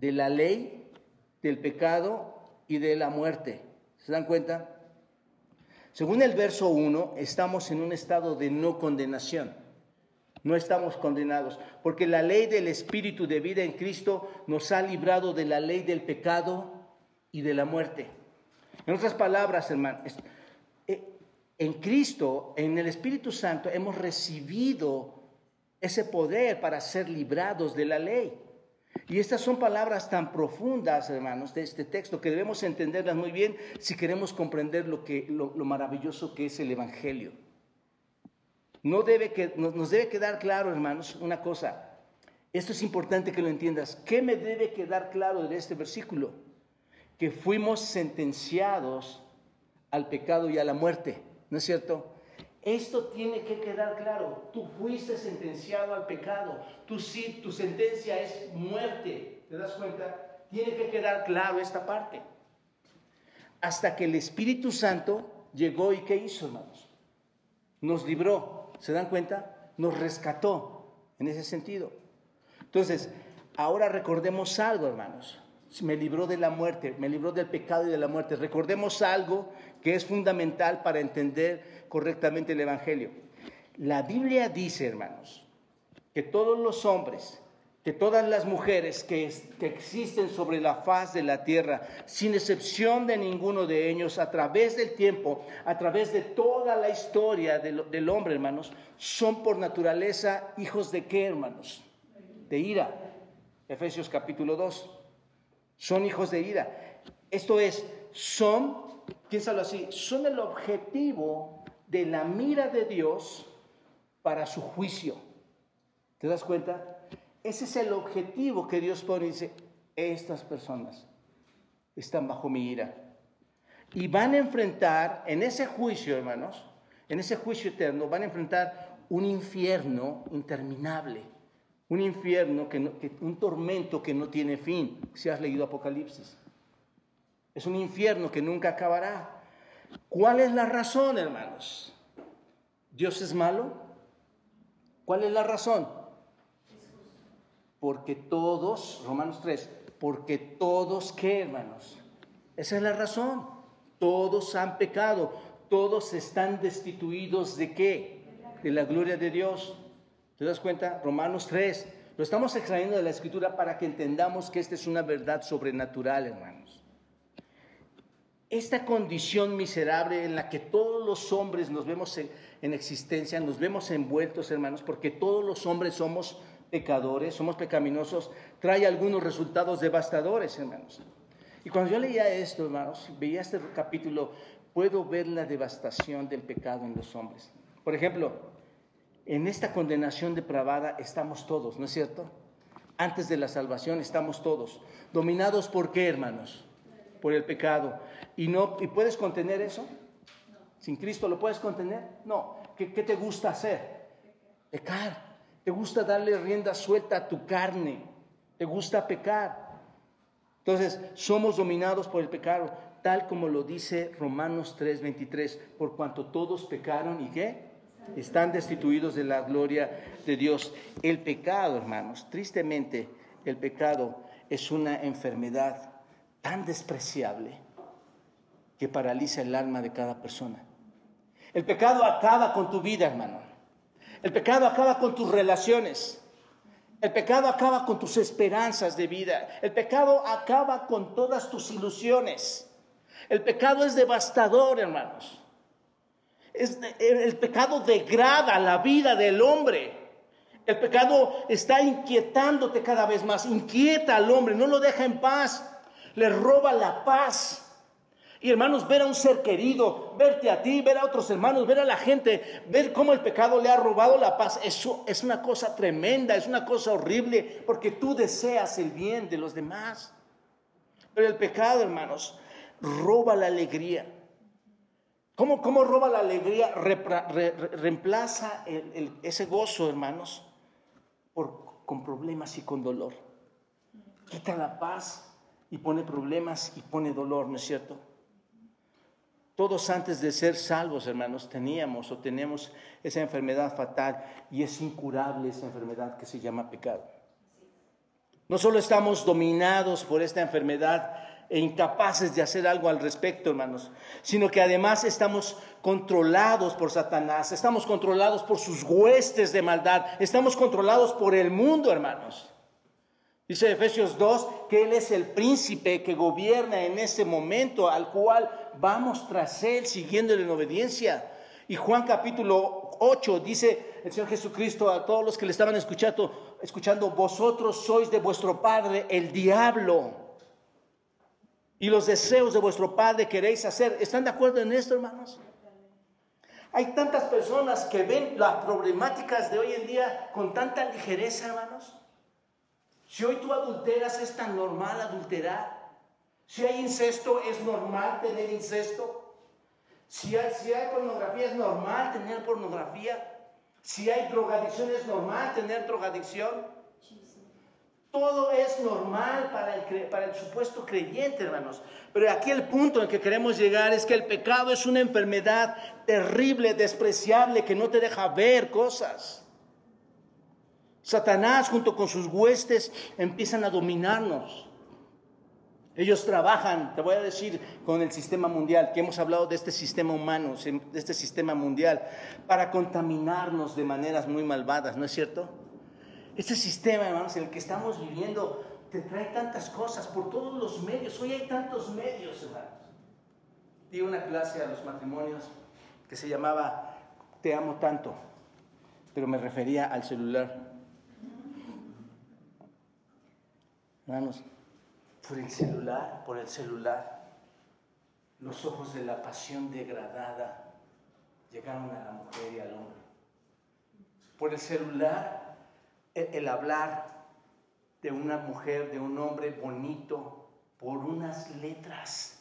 De la ley, del pecado y de la muerte. ¿Se dan cuenta? Según el verso 1, estamos en un estado de no condenación. No estamos condenados, porque la ley del Espíritu de vida en Cristo nos ha librado de la ley del pecado y de la muerte. En otras palabras, hermanos, en Cristo, en el Espíritu Santo, hemos recibido ese poder para ser librados de la ley. Y estas son palabras tan profundas, hermanos, de este texto que debemos entenderlas muy bien si queremos comprender lo, que, lo, maravilloso que es el Evangelio. No debe que, nos debe quedar claro, hermanos, una cosa. Esto es importante que lo entiendas. ¿Qué me debe quedar claro de este versículo? Que fuimos sentenciados al pecado y a la muerte. ¿No es cierto? Esto tiene que quedar claro. Tú fuiste sentenciado al pecado. Tu, tu sentencia es muerte. ¿Te das cuenta? Tiene que quedar claro esta parte. Hasta que el Espíritu Santo llegó y ¿qué hizo, hermanos? Nos libró. ¿Se dan cuenta? Nos rescató en ese sentido. Entonces, Ahora recordemos algo, hermanos. Me libró de la muerte, me libró del pecado y de la muerte. Recordemos algo que es fundamental para entender correctamente el Evangelio. La Biblia dice, hermanos, que todos los hombres, que todas las mujeres que, existen sobre la faz de la tierra, sin excepción de ninguno de ellos, a través del tiempo, a través de toda la historia del, del hombre, hermanos, son por naturaleza hijos de qué, hermanos? De ira. Efesios capítulo 2. Son hijos de ira. Esto es, son, piénsalo así, son el objetivo de la mira de Dios para su juicio. ¿Te das cuenta? Ese es el objetivo que Dios pone y dice, estas personas están bajo mi ira. Y van a enfrentar en ese juicio, hermanos, en ese juicio eterno, van a enfrentar un infierno interminable, un infierno, que, un tormento que no tiene fin, si has leído Apocalipsis. Es un infierno que nunca acabará. ¿Cuál es la razón, hermanos? ¿Dios es malo? ¿Cuál es la razón? Porque todos, Romanos 3, porque todos, ¿qué hermanos? Esa es la razón. Todos han pecado, todos están destituidos de qué? De la gloria de Dios. ¿Te das cuenta? Romanos 3. Lo estamos extrayendo de la escritura para que entendamos que esta es una verdad sobrenatural, hermanos. Esta condición miserable en la que todos los hombres nos vemos en, en existencia, nos vemos envueltos, hermanos, porque todos los hombres somos pecadores, somos pecaminosos, trae algunos resultados devastadores, hermanos. Y cuando yo leía esto, hermanos, veía este capítulo, puedo ver la devastación del pecado en los hombres. Por ejemplo, en esta condenación depravada estamos todos, ¿no es cierto? Antes de la salvación estamos todos, dominados por qué, hermanos? Por el pecado. ¿Y, no, ¿y puedes contener eso? ¿Sin Cristo lo puedes contener? No. ¿Qué, te gusta hacer? Pecar. Te gusta darle rienda suelta a tu carne. Te gusta pecar. Entonces, somos dominados por el pecado, tal como lo dice Romanos 3:23, por cuanto todos pecaron y qué? Están destituidos de la gloria de Dios. El pecado, hermanos, tristemente, el pecado es una enfermedad tan despreciable que paraliza el alma de cada persona. El pecado acaba con tu vida, hermano. El pecado acaba con tus relaciones. El pecado acaba con tus esperanzas de vida. El pecado acaba con todas tus ilusiones. El pecado es devastador, hermanos. El pecado degrada la vida del hombre. El pecado está inquietándote cada vez más. Inquieta al hombre, no lo deja en paz. Le roba la paz. Y hermanos, ver a un ser querido, verte a ti, ver a otros hermanos, ver a la gente, ver cómo el pecado le ha robado la paz, eso es una cosa tremenda, es una cosa horrible, porque tú deseas el bien de los demás. Pero el pecado, hermanos, roba la alegría. ¿Cómo, cómo roba la alegría? reemplaza ese gozo, hermanos, con problemas y con dolor. Quita la paz y pone problemas y pone dolor, ¿no es cierto? Todos antes de ser salvos, hermanos, teníamos o tenemos esa enfermedad fatal y es incurable esa enfermedad que se llama pecado. No solo estamos dominados por esta enfermedad e incapaces de hacer algo al respecto, hermanos, sino que además estamos controlados por Satanás, estamos controlados por sus huestes de maldad, estamos controlados por el mundo, hermanos. Dice Efesios 2 que Él es el príncipe que gobierna en ese momento al cual vamos tras Él siguiéndole en obediencia. Y Juan capítulo 8 dice el Señor Jesucristo a todos los que le estaban escuchando, escuchando, vosotros sois de vuestro padre el diablo. Y los deseos de vuestro padre queréis hacer. ¿Están de acuerdo en esto, hermanos? Hay tantas personas que ven las problemáticas de hoy en día con tanta ligereza, hermanos. Si hoy tú adulteras, es tan normal adulterar. Si hay incesto, es normal tener incesto. Si hay, si hay pornografía, es normal tener pornografía. Si hay drogadicción, es normal tener drogadicción. Todo es normal para el, supuesto creyente, hermanos. Pero aquí el punto en que queremos llegar es que el pecado es una enfermedad terrible, despreciable, que no te deja ver cosas. Satanás junto con sus huestes empiezan a dominarnos. Ellos trabajan, te voy a decir, con el sistema mundial, que hemos hablado de este sistema humano, de este sistema mundial, para contaminarnos de maneras muy malvadas, ¿no es cierto? Este sistema, hermanos, en el que estamos viviendo, te trae tantas cosas por todos los medios. Hoy hay tantos medios, hermanos. Di una clase a los matrimonios que se llamaba Te amo tanto, pero me refería al celular. Hermanos, por el celular, por el celular, los ojos de la pasión degradada llegaron a la mujer y al hombre. Por el celular, el, hablar de una mujer, de un hombre bonito, por unas letras,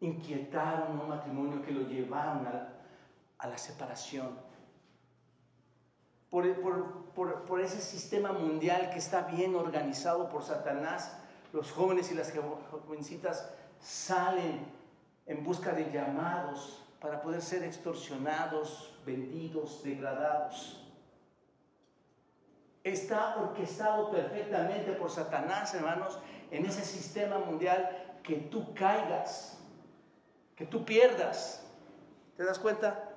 inquietaron un matrimonio que lo llevaron a la separación por, ese sistema mundial que está bien organizado por Satanás, los jóvenes y las jovencitas salen en busca de llamados para poder ser extorsionados, vendidos, degradados. Está orquestado perfectamente por Satanás, hermanos, en ese sistema mundial que tú caigas, que tú pierdas. ¿Te das cuenta?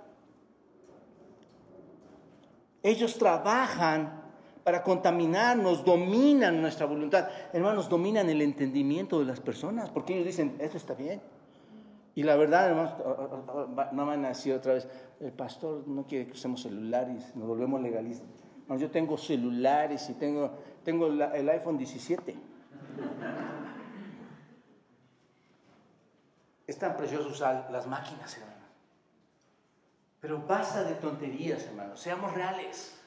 Ellos trabajan para contaminarnos, dominan nuestra voluntad. Hermanos, dominan el entendimiento de las personas, porque ellos dicen, esto está bien. Y la verdad, hermanos, no van a decir otra vez, el pastor no quiere que usemos celulares, nos volvemos legalistas. Yo tengo celulares y tengo, tengo el iPhone 17. Es tan precioso usar las máquinas, hermanos. Pero basta de tonterías, hermanos, seamos reales.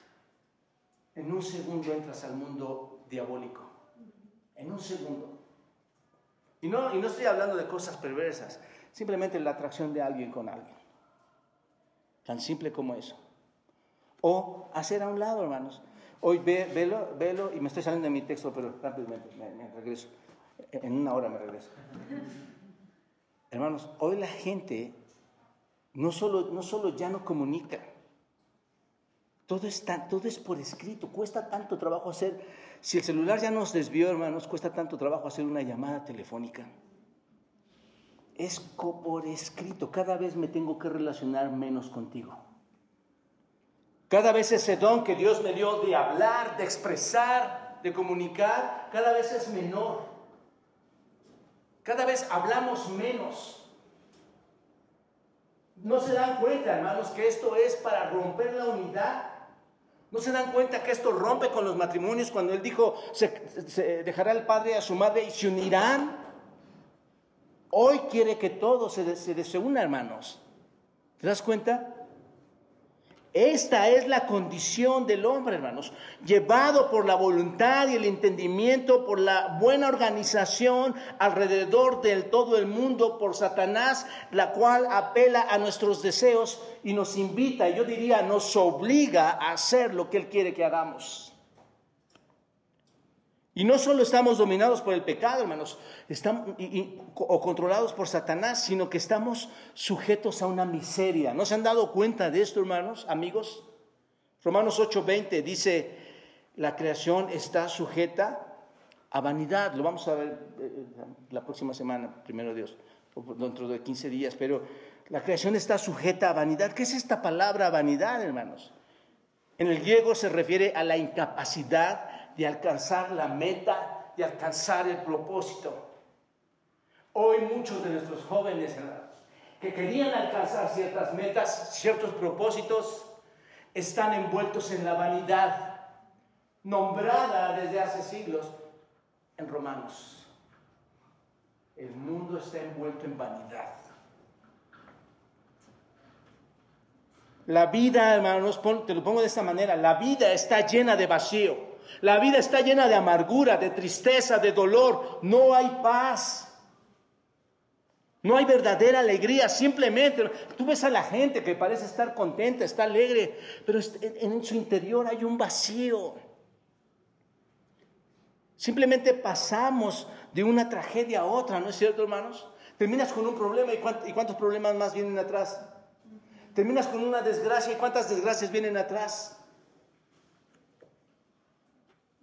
En un segundo entras al mundo diabólico. En un segundo. Y no, y no estoy hablando de cosas perversas, simplemente la atracción de alguien con alguien. Tan simple como eso. O hacer a un lado, hermanos. Hoy ve, velo, velo, y me estoy saliendo de mi texto, pero rápidamente me regreso. En una hora me regreso. Hermanos, hoy la gente no solo, no solo ya no comunica, todo, está, todo es por escrito, cuesta tanto trabajo hacer, si el celular ya nos desvió, hermanos, cuesta tanto trabajo hacer una llamada telefónica. Es por escrito, cada vez me tengo que relacionar menos contigo. Cada vez ese don que Dios me dio de hablar, de expresar, de comunicar, cada vez es menor. Cada vez hablamos menos. No se dan cuenta, hermanos, que esto es para romper la unidad. No se dan cuenta que esto rompe con los matrimonios cuando él dijo, se, dejará el padre a su madre y se unirán. Hoy quiere que todo se, se, se hermanos. ¿Te das cuenta? Esta es la condición del hombre, hermanos, llevado por la voluntad y el entendimiento, por la buena organización alrededor del todo el mundo, por Satanás, la cual apela a nuestros deseos y nos invita, yo diría, nos obliga a hacer lo que Él quiere que hagamos. Y no solo estamos dominados por el pecado, hermanos, estamos, o controlados por Satanás, sino que estamos sujetos a una miseria. ¿No se han dado cuenta de esto, hermanos, amigos? Romanos 8:20 dice, la creación está sujeta a vanidad. Lo vamos a ver eh, la próxima semana, primero Dios, dentro de 15 días, pero la creación está sujeta a vanidad. ¿Qué es esta palabra vanidad, hermanos? En el griego se refiere a la incapacidad de alcanzar la meta, de alcanzar el propósito. Hoy muchos de nuestros jóvenes que querían alcanzar ciertas metas, ciertos propósitos, están envueltos en la vanidad, nombrada desde hace siglos en Romanos. El mundo está envuelto en vanidad. La vida, hermanos, te lo pongo de esta manera, la vida está llena de vacío. La vida está llena de amargura, de tristeza, de dolor. No hay paz. No hay verdadera alegría. Simplemente tú ves a la gente que parece estar contenta, está alegre, pero en su interior hay un vacío. Simplemente pasamos de una tragedia a otra, ¿no es cierto, hermanos? Terminas con un problema y cuántos problemas más vienen atrás. Terminas con una desgracia y cuántas desgracias vienen atrás.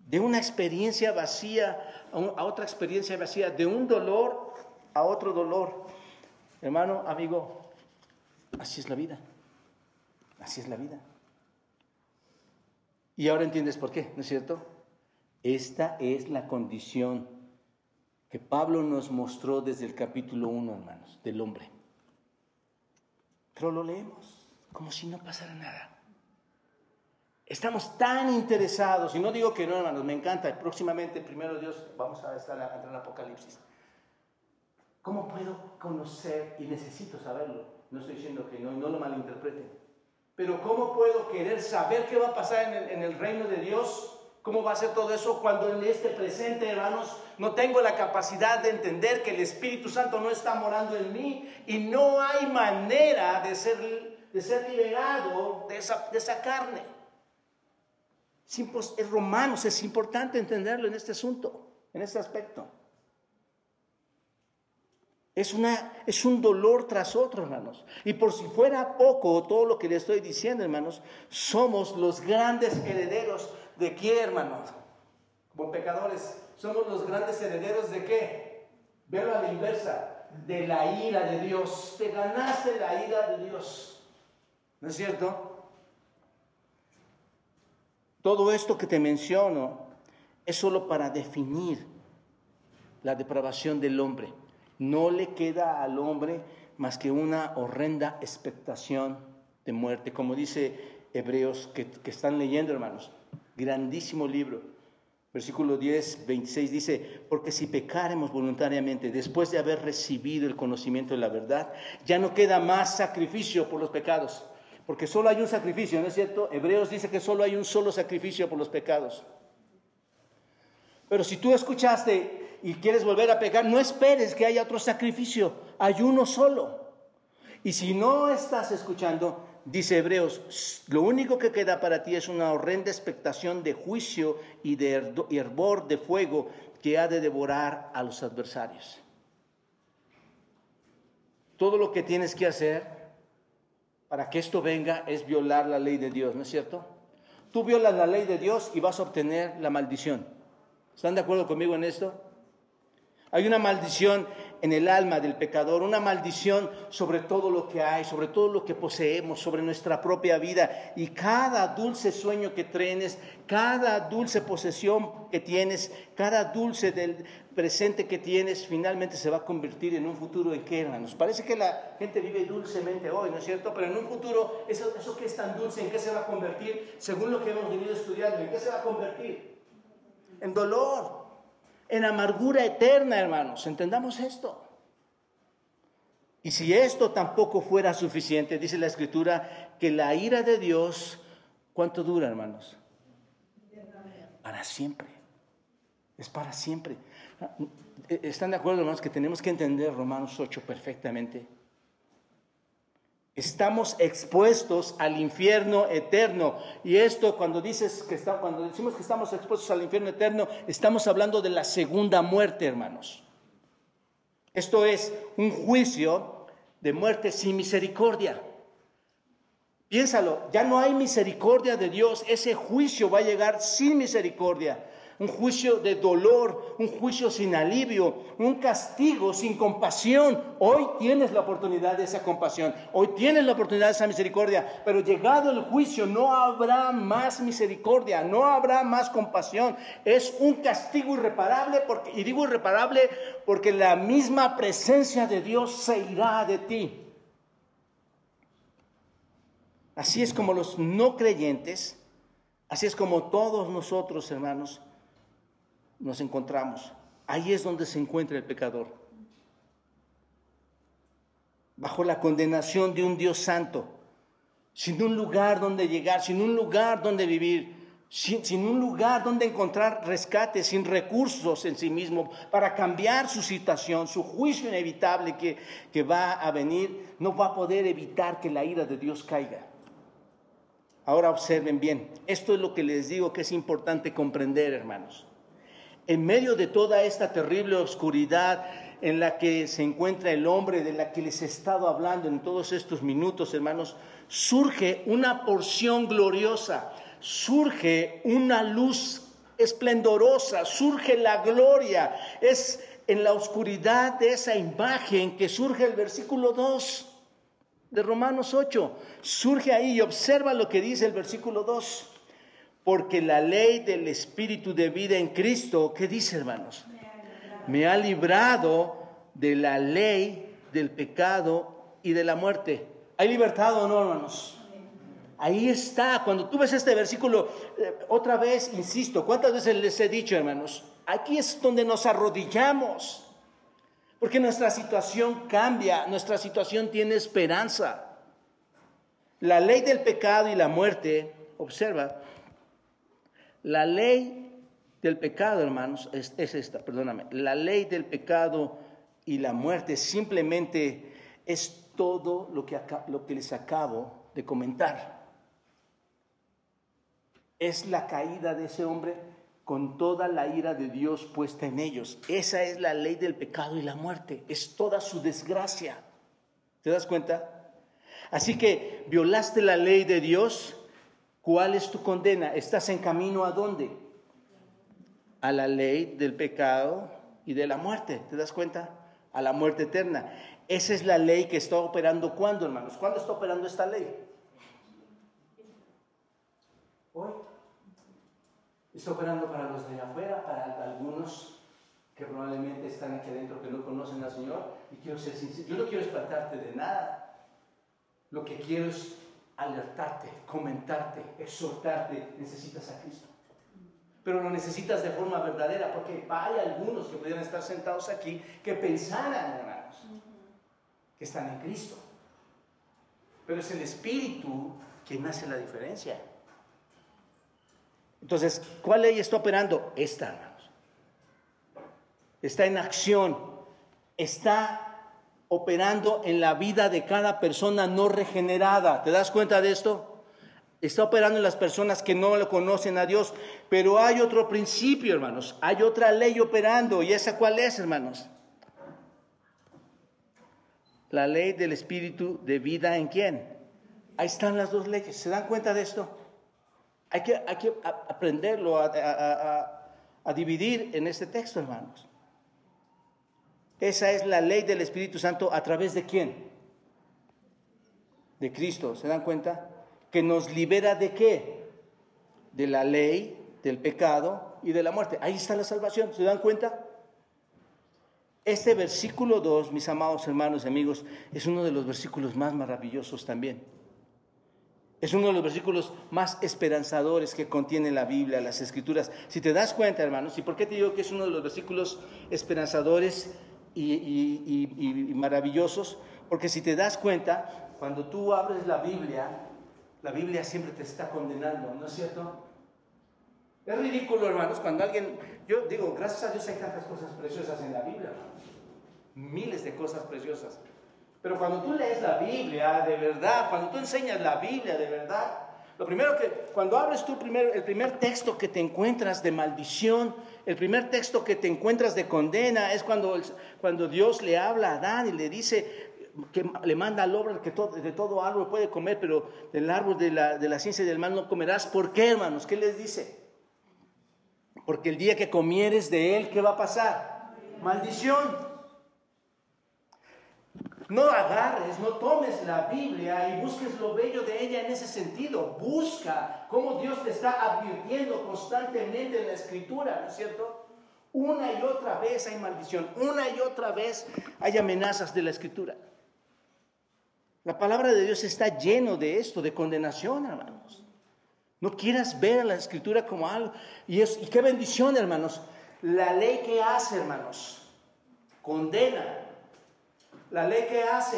De una experiencia vacía a otra experiencia vacía, de un dolor a otro dolor. Hermano, amigo, así es la vida. Así es la vida. Y ahora entiendes por qué, ¿no es cierto? Esta es la condición que Pablo nos mostró desde el capítulo 1, hermanos, del hombre. Pero lo leemos como si no pasara nada. Estamos tan interesados, y no digo que no, hermanos, me encanta, próximamente, primero Dios, vamos a estar en Apocalipsis. ¿Cómo puedo conocer, y necesito saberlo, no estoy diciendo que no, no lo malinterpreten, pero cómo puedo querer saber qué va a pasar en el, en el reino de Dios? ¿Cómo va a ser todo eso cuando en este presente, hermanos, no tengo la capacidad de entender que el Espíritu Santo no está morando en mí y no hay manera de ser, de ser liberado de esa, de esa carne? Es romanos, es importante entenderlo en este asunto, en este aspecto. Es, una, es un dolor tras otro, hermanos. Y por si fuera poco todo lo que le estoy diciendo, hermanos, somos los grandes herederos de qué, hermanos? Como pecadores, somos los grandes herederos de qué? Verlo a la inversa, de la ira de Dios. Te ganaste la ira de Dios. ¿No es cierto? Todo esto que te menciono es solo para definir la depravación del hombre. No le queda al hombre más que una horrenda expectación de muerte, como dice Hebreos que, están leyendo, hermanos. Grandísimo libro. Versículo 10, 26 dice, porque si pecaremos voluntariamente después de haber recibido el conocimiento de la verdad, ya no queda más sacrificio por los pecados porque solo hay un sacrificio, ¿no es cierto? Hebreos dice que solo hay un solo sacrificio por los pecados. Pero si tú escuchaste y quieres volver a pecar, no esperes que haya otro sacrificio, hay uno solo. Y si no estás escuchando, dice Hebreos, lo único que queda para ti es una horrenda expectación de juicio y de hervor de fuego que ha de devorar a los adversarios. Todo lo que tienes que hacer para que esto venga es violar la ley de Dios, ¿no es cierto? Tú violas la ley de Dios y vas a obtener la maldición. ¿Están de acuerdo conmigo en esto? Hay una maldición en el alma del pecador, una maldición sobre todo lo que hay, sobre todo lo que poseemos, sobre nuestra propia vida. Y cada dulce sueño que trenes, cada dulce posesión que tienes, cada dulce del presente que tienes, finalmente se va a convertir en un futuro qué, hermanos. Parece que la gente vive dulcemente hoy, ¿no es cierto? Pero en un futuro, eso, eso que es tan dulce, ¿en qué se va a convertir? Según lo que hemos venido estudiando, ¿en qué se va a convertir? En dolor, en amargura eterna, hermanos. Entendamos esto. Y si esto tampoco fuera suficiente, dice la Escritura, que la ira de Dios, ¿cuánto dura, hermanos? Para siempre. Es para siempre. ¿Están de acuerdo, hermanos, que tenemos que entender Romanos 8 perfectamente? Estamos expuestos al infierno eterno. Y esto cuando dices que está, cuando decimos que estamos expuestos al infierno eterno, estamos hablando de la segunda muerte, hermanos. Esto es un juicio de muerte sin misericordia. Piénsalo, ya no hay misericordia de Dios, ese juicio va a llegar sin misericordia un juicio de dolor, un juicio sin alivio, un castigo sin compasión. Hoy tienes la oportunidad de esa compasión, hoy tienes la oportunidad de esa misericordia, pero llegado el juicio no habrá más misericordia, no habrá más compasión. Es un castigo irreparable, porque, y digo irreparable porque la misma presencia de Dios se irá de ti. Así es como los no creyentes, así es como todos nosotros, hermanos, nos encontramos. Ahí es donde se encuentra el pecador. Bajo la condenación de un Dios santo, sin un lugar donde llegar, sin un lugar donde vivir, sin, un lugar donde encontrar rescate, sin recursos en sí mismo para cambiar su situación, su juicio inevitable que, que va a venir, no va a poder evitar que la ira de Dios caiga. Ahora observen bien, esto es lo que les digo que es importante comprender, hermanos en medio de toda esta terrible oscuridad en la que se encuentra el hombre de la que les he estado hablando en todos estos minutos, hermanos, surge una porción gloriosa, surge una luz esplendorosa, surge la gloria. Es en la oscuridad de esa imagen que surge el versículo 2 de Romanos 8. Surge ahí y observa lo que dice el versículo 2. Porque la ley del Espíritu de vida en Cristo, ¿qué dice hermanos? Me ha librado de la ley del pecado y de la muerte. ¿Hay libertad o no, hermanos? Ahí está. Cuando tú ves este versículo, eh, otra vez, insisto, ¿cuántas veces les he dicho, hermanos? Aquí es donde nos arrodillamos. Porque nuestra situación cambia, nuestra situación tiene esperanza. La ley del pecado y la muerte, observa, la ley del pecado, hermanos, es, esta, perdóname, la ley del pecado y la muerte simplemente es todo lo que, lo que les acabo de comentar es la caída de ese hombre con toda la ira de Dios puesta en ellos. Esa es la ley del pecado y la muerte, es toda su desgracia. ¿Te das cuenta? Así que violaste la ley de Dios, ¿cuál es tu condena? ¿Estás en camino a dónde? A la ley del pecado y de la muerte, ¿te das cuenta? A la muerte eterna. Esa es la ley que está operando ¿cuándo, hermanos? ¿Cuándo está operando esta ley? Hoy. Está operando para los de afuera, para algunos que probablemente están aquí adentro que no conocen al Señor. Y quiero ser sincero, yo no quiero espantarte de nada. Lo que quiero es alertarte, comentarte, exhortarte. Necesitas a Cristo. Pero lo necesitas de forma verdadera, porque hay algunos que pudieran estar sentados aquí que pensaran, hermanos, que están en Cristo. Pero es el Espíritu quien hace la diferencia. Entonces, ¿cuál ley está operando? Esta, hermanos. Está en acción. Está operando en la vida de cada persona no regenerada. ¿Te das cuenta de esto? Está operando en las personas que no lo conocen a Dios. Pero hay otro principio, hermanos. Hay otra ley operando. ¿Y esa cuál es, hermanos? La ley del espíritu de vida en quién. Ahí están las dos leyes. ¿Se dan cuenta de esto? Hay que, aprenderlo a, dividir en este texto, hermanos. Esa es la ley del Espíritu Santo a través de quién? De Cristo, ¿se dan cuenta? Que nos libera de qué? De la ley, del pecado y de la muerte. Ahí está la salvación, ¿se dan cuenta? Este versículo 2, mis amados hermanos y amigos, es uno de los versículos más maravillosos también. Es uno de los versículos más esperanzadores que contiene la Biblia, las Escrituras. Si te das cuenta, hermanos, ¿y por qué te digo que es uno de los versículos esperanzadores y, maravillosos? Porque si te das cuenta, cuando tú abres la Biblia, la Biblia siempre te está condenando, ¿no es cierto? Es ridículo, hermanos, cuando alguien, yo digo, gracias a Dios hay tantas cosas preciosas en la Biblia, miles de cosas preciosas. Pero cuando tú lees la Biblia de verdad, cuando tú enseñas la Biblia de verdad, lo primero que, cuando abres tú primero, el primer texto que te encuentras de maldición, el primer texto que te encuentras de condena, es cuando, cuando Dios le habla a Adán y le dice que le manda al hombre que de todo árbol puede comer, pero del árbol de la, de la ciencia y del mal no comerás. ¿Por qué, hermanos? ¿Qué les dice? Porque el día que comieres de él, ¿qué va a pasar? Maldición. No agarres, no tomes la Biblia y busques lo bello de ella en ese sentido. Busca cómo Dios te está advirtiendo constantemente en la escritura, ¿no es cierto? Una y otra vez hay maldición, una y otra vez hay amenazas de la escritura. La palabra de Dios está lleno de esto, de condenación, hermanos. No quieras ver a la escritura como algo. Y, qué bendición, hermanos. La ley que hace, hermanos, condena la ley que hace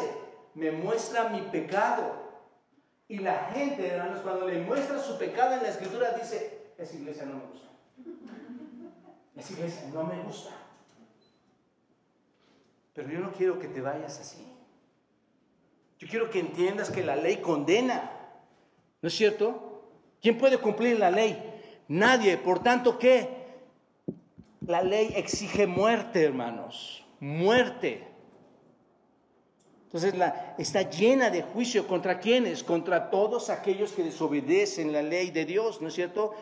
me muestra mi pecado. Y la gente, hermanos, cuando le muestra su pecado en la escritura, dice, esa iglesia no me gusta. Esa iglesia no me gusta. Pero yo no quiero que te vayas así. Yo quiero que entiendas que la ley condena. ¿No es cierto? ¿Quién puede cumplir la ley? Nadie. Por tanto, ¿qué? La ley exige muerte, hermanos. Muerte. Entonces está llena de juicio contra quienes, contra todos aquellos que desobedecen la ley de Dios, ¿no es cierto?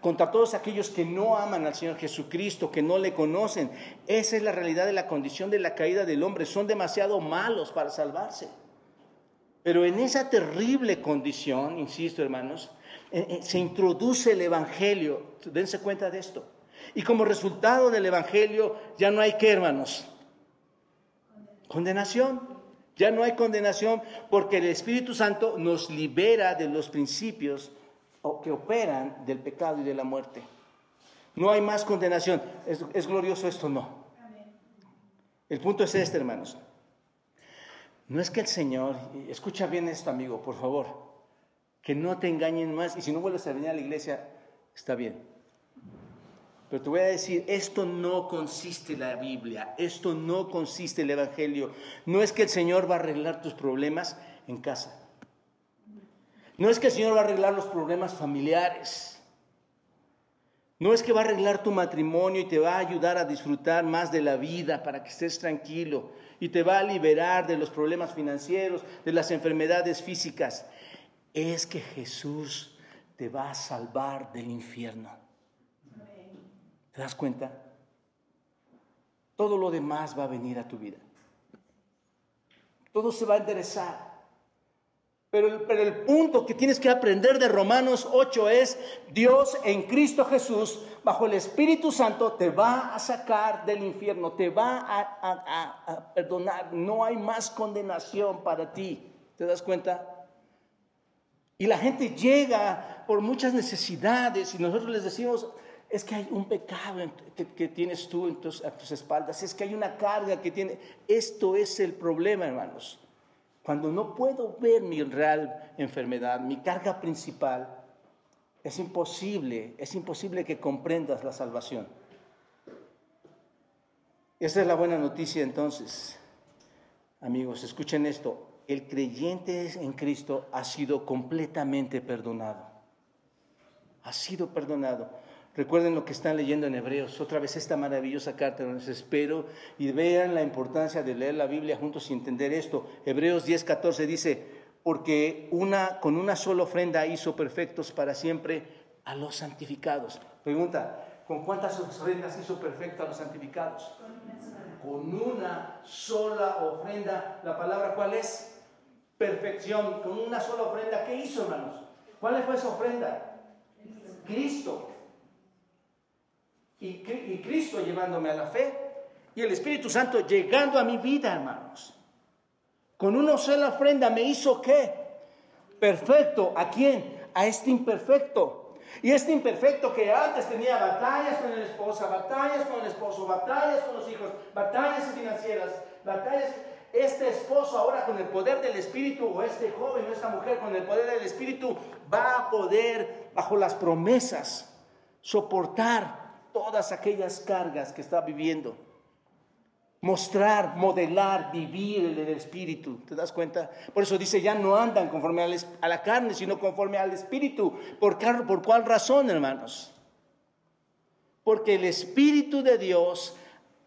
Contra todos aquellos que no aman al Señor Jesucristo, que no le conocen. Esa es la realidad de la condición de la caída del hombre. Son demasiado malos para salvarse. Pero en esa terrible condición, insisto hermanos, eh, eh, se introduce el Evangelio. Dense cuenta de esto. Y como resultado del Evangelio ya no hay qué, hermanos. Condenación. Ya no hay condenación porque el Espíritu Santo nos libera de los principios que operan del pecado y de la muerte. No hay más condenación. ¿Es, glorioso esto? No. El punto es este, hermanos. No es que el Señor, escucha bien esto, amigo, por favor, que no te engañen más y si no vuelves a venir a la iglesia, está bien. Pero te voy a decir, esto no consiste la Biblia, esto no consiste el Evangelio. No es que el Señor va a arreglar tus problemas en casa. No es que el Señor va a arreglar los problemas familiares. No es que va a arreglar tu matrimonio y te va a ayudar a disfrutar más de la vida para que estés tranquilo y te va a liberar de los problemas financieros, de las enfermedades físicas. Es que Jesús te va a salvar del infierno. ¿Te das cuenta? Todo lo demás va a venir a tu vida. Todo se va a enderezar. Pero el, pero el, punto que tienes que aprender de Romanos 8 es, Dios en Cristo Jesús, bajo el Espíritu Santo, te va a sacar del infierno, te va a, a perdonar. No hay más condenación para ti. ¿Te das cuenta? Y la gente llega por muchas necesidades y nosotros les decimos, es que hay un pecado que, tienes tú a tus espaldas, es que hay una carga que tiene. Esto es el problema, hermanos. Cuando no puedo ver mi real enfermedad, mi carga principal, es imposible, es imposible que comprendas la salvación. Esa es la buena noticia entonces. Amigos, escuchen esto. El creyente en Cristo ha sido completamente perdonado. Ha sido perdonado. Recuerden lo que están leyendo en Hebreos, otra vez esta maravillosa carta, les espero y vean la importancia de leer la Biblia juntos y entender esto. Hebreos 10, 14 dice, porque una, con una sola ofrenda hizo perfectos para siempre a los santificados. Pregunta, ¿con cuántas ofrendas hizo perfectos a los santificados? Con una sola ofrenda. ¿La palabra cuál es? Perfección. Con una sola ofrenda. ¿Qué hizo, hermanos? ¿Cuál fue esa ofrenda? Cristo y, Cristo llevándome a la fe y el Espíritu Santo llegando a mi vida, hermanos. Con una sola ofrenda me hizo qué? Perfecto. ¿A quién? A este imperfecto. Y este imperfecto que antes tenía batallas con la esposa, batallas con el esposo, batallas con los hijos, batallas financieras, batallas. Este esposo ahora con el poder del Espíritu, o este joven o esta mujer con el poder del Espíritu, va a poder, bajo las promesas, soportar todas aquellas cargas que está viviendo. Mostrar, modelar, vivir el Espíritu. ¿Te das cuenta? Por eso dice, ya no andan conforme a la carne, sino conforme al Espíritu. ¿Por, ¿Por cuál razón, hermanos? Porque el Espíritu de Dios,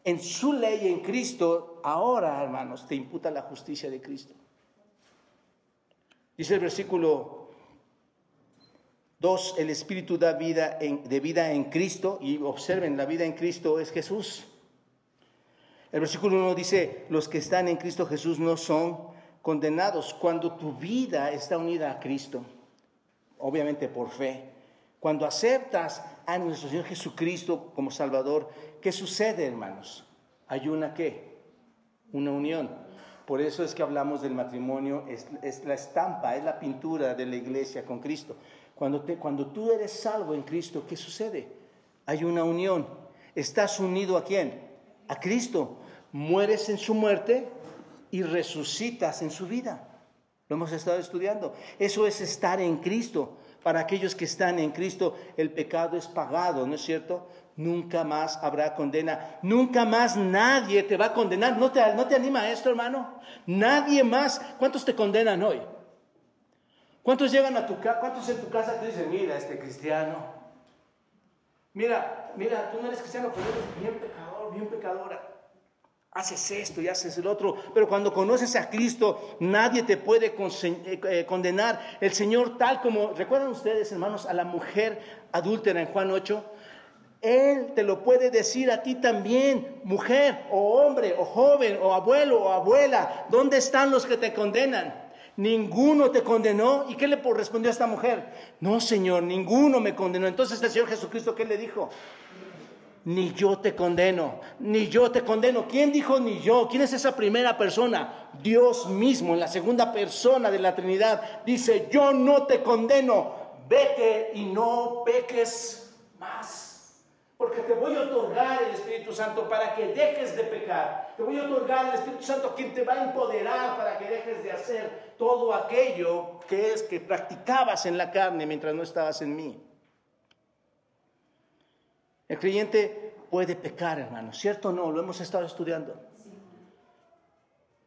en su ley en Cristo, ahora, hermanos, te imputa la justicia de Cristo. Dice el versículo Dos, el Espíritu da vida de vida en Cristo y observen, la vida en Cristo es Jesús. El versículo 1 dice, los que están en Cristo Jesús no son condenados. Cuando tu vida está unida a Cristo, obviamente por fe, cuando aceptas a nuestro Señor Jesucristo como Salvador, ¿qué sucede, hermanos? Hay una qué? Una unión. Por eso es que hablamos del matrimonio, es la estampa, es la pintura de la iglesia con Cristo. Cuando, tú eres salvo en Cristo, ¿qué sucede? Hay una unión. Estás unido a quién? A Cristo. Mueres en su muerte y resucitas en su vida. Lo hemos estado estudiando. Eso es estar en Cristo. Para aquellos que están en Cristo, el pecado es pagado, ¿no es cierto? Nunca más habrá condena. Nunca más nadie te va a condenar. ¿No te, no te anima esto, hermano? Nadie más. ¿Cuántos te condenan hoy? ¿Cuántos llegan a tu casa? ¿Cuántos en tu casa te dicen, mira, este cristiano? Mira, mira, tú no eres cristiano, pero eres bien pecador, bien pecadora. haces esto y haces el otro, pero cuando conoces a Cristo, nadie te puede eh, eh, condenar. El Señor, tal como, ¿recuerdan ustedes, hermanos, a la mujer adúltera en Juan 8? Él te lo puede decir a ti también, mujer o hombre o joven o abuelo o abuela, ¿dónde están los que te condenan? Ninguno te condenó. ¿Y qué le respondió a esta mujer? No, Señor, ninguno me condenó. Entonces el Señor Jesucristo, ¿qué le dijo? ni yo te condeno, ni yo te condeno. ¿Quién dijo ni yo? ¿Quién es esa primera persona? Dios mismo, en la segunda persona de la Trinidad, dice, yo no te condeno, vete y no peques más. Porque te voy a otorgar el Espíritu Santo para que dejes de pecar. Te voy a otorgar el Espíritu Santo quien te va a empoderar para que dejes de hacer todo aquello que es que practicabas en la carne mientras no estabas en mí. El creyente puede pecar, hermano, ¿cierto o no? Lo hemos estado estudiando.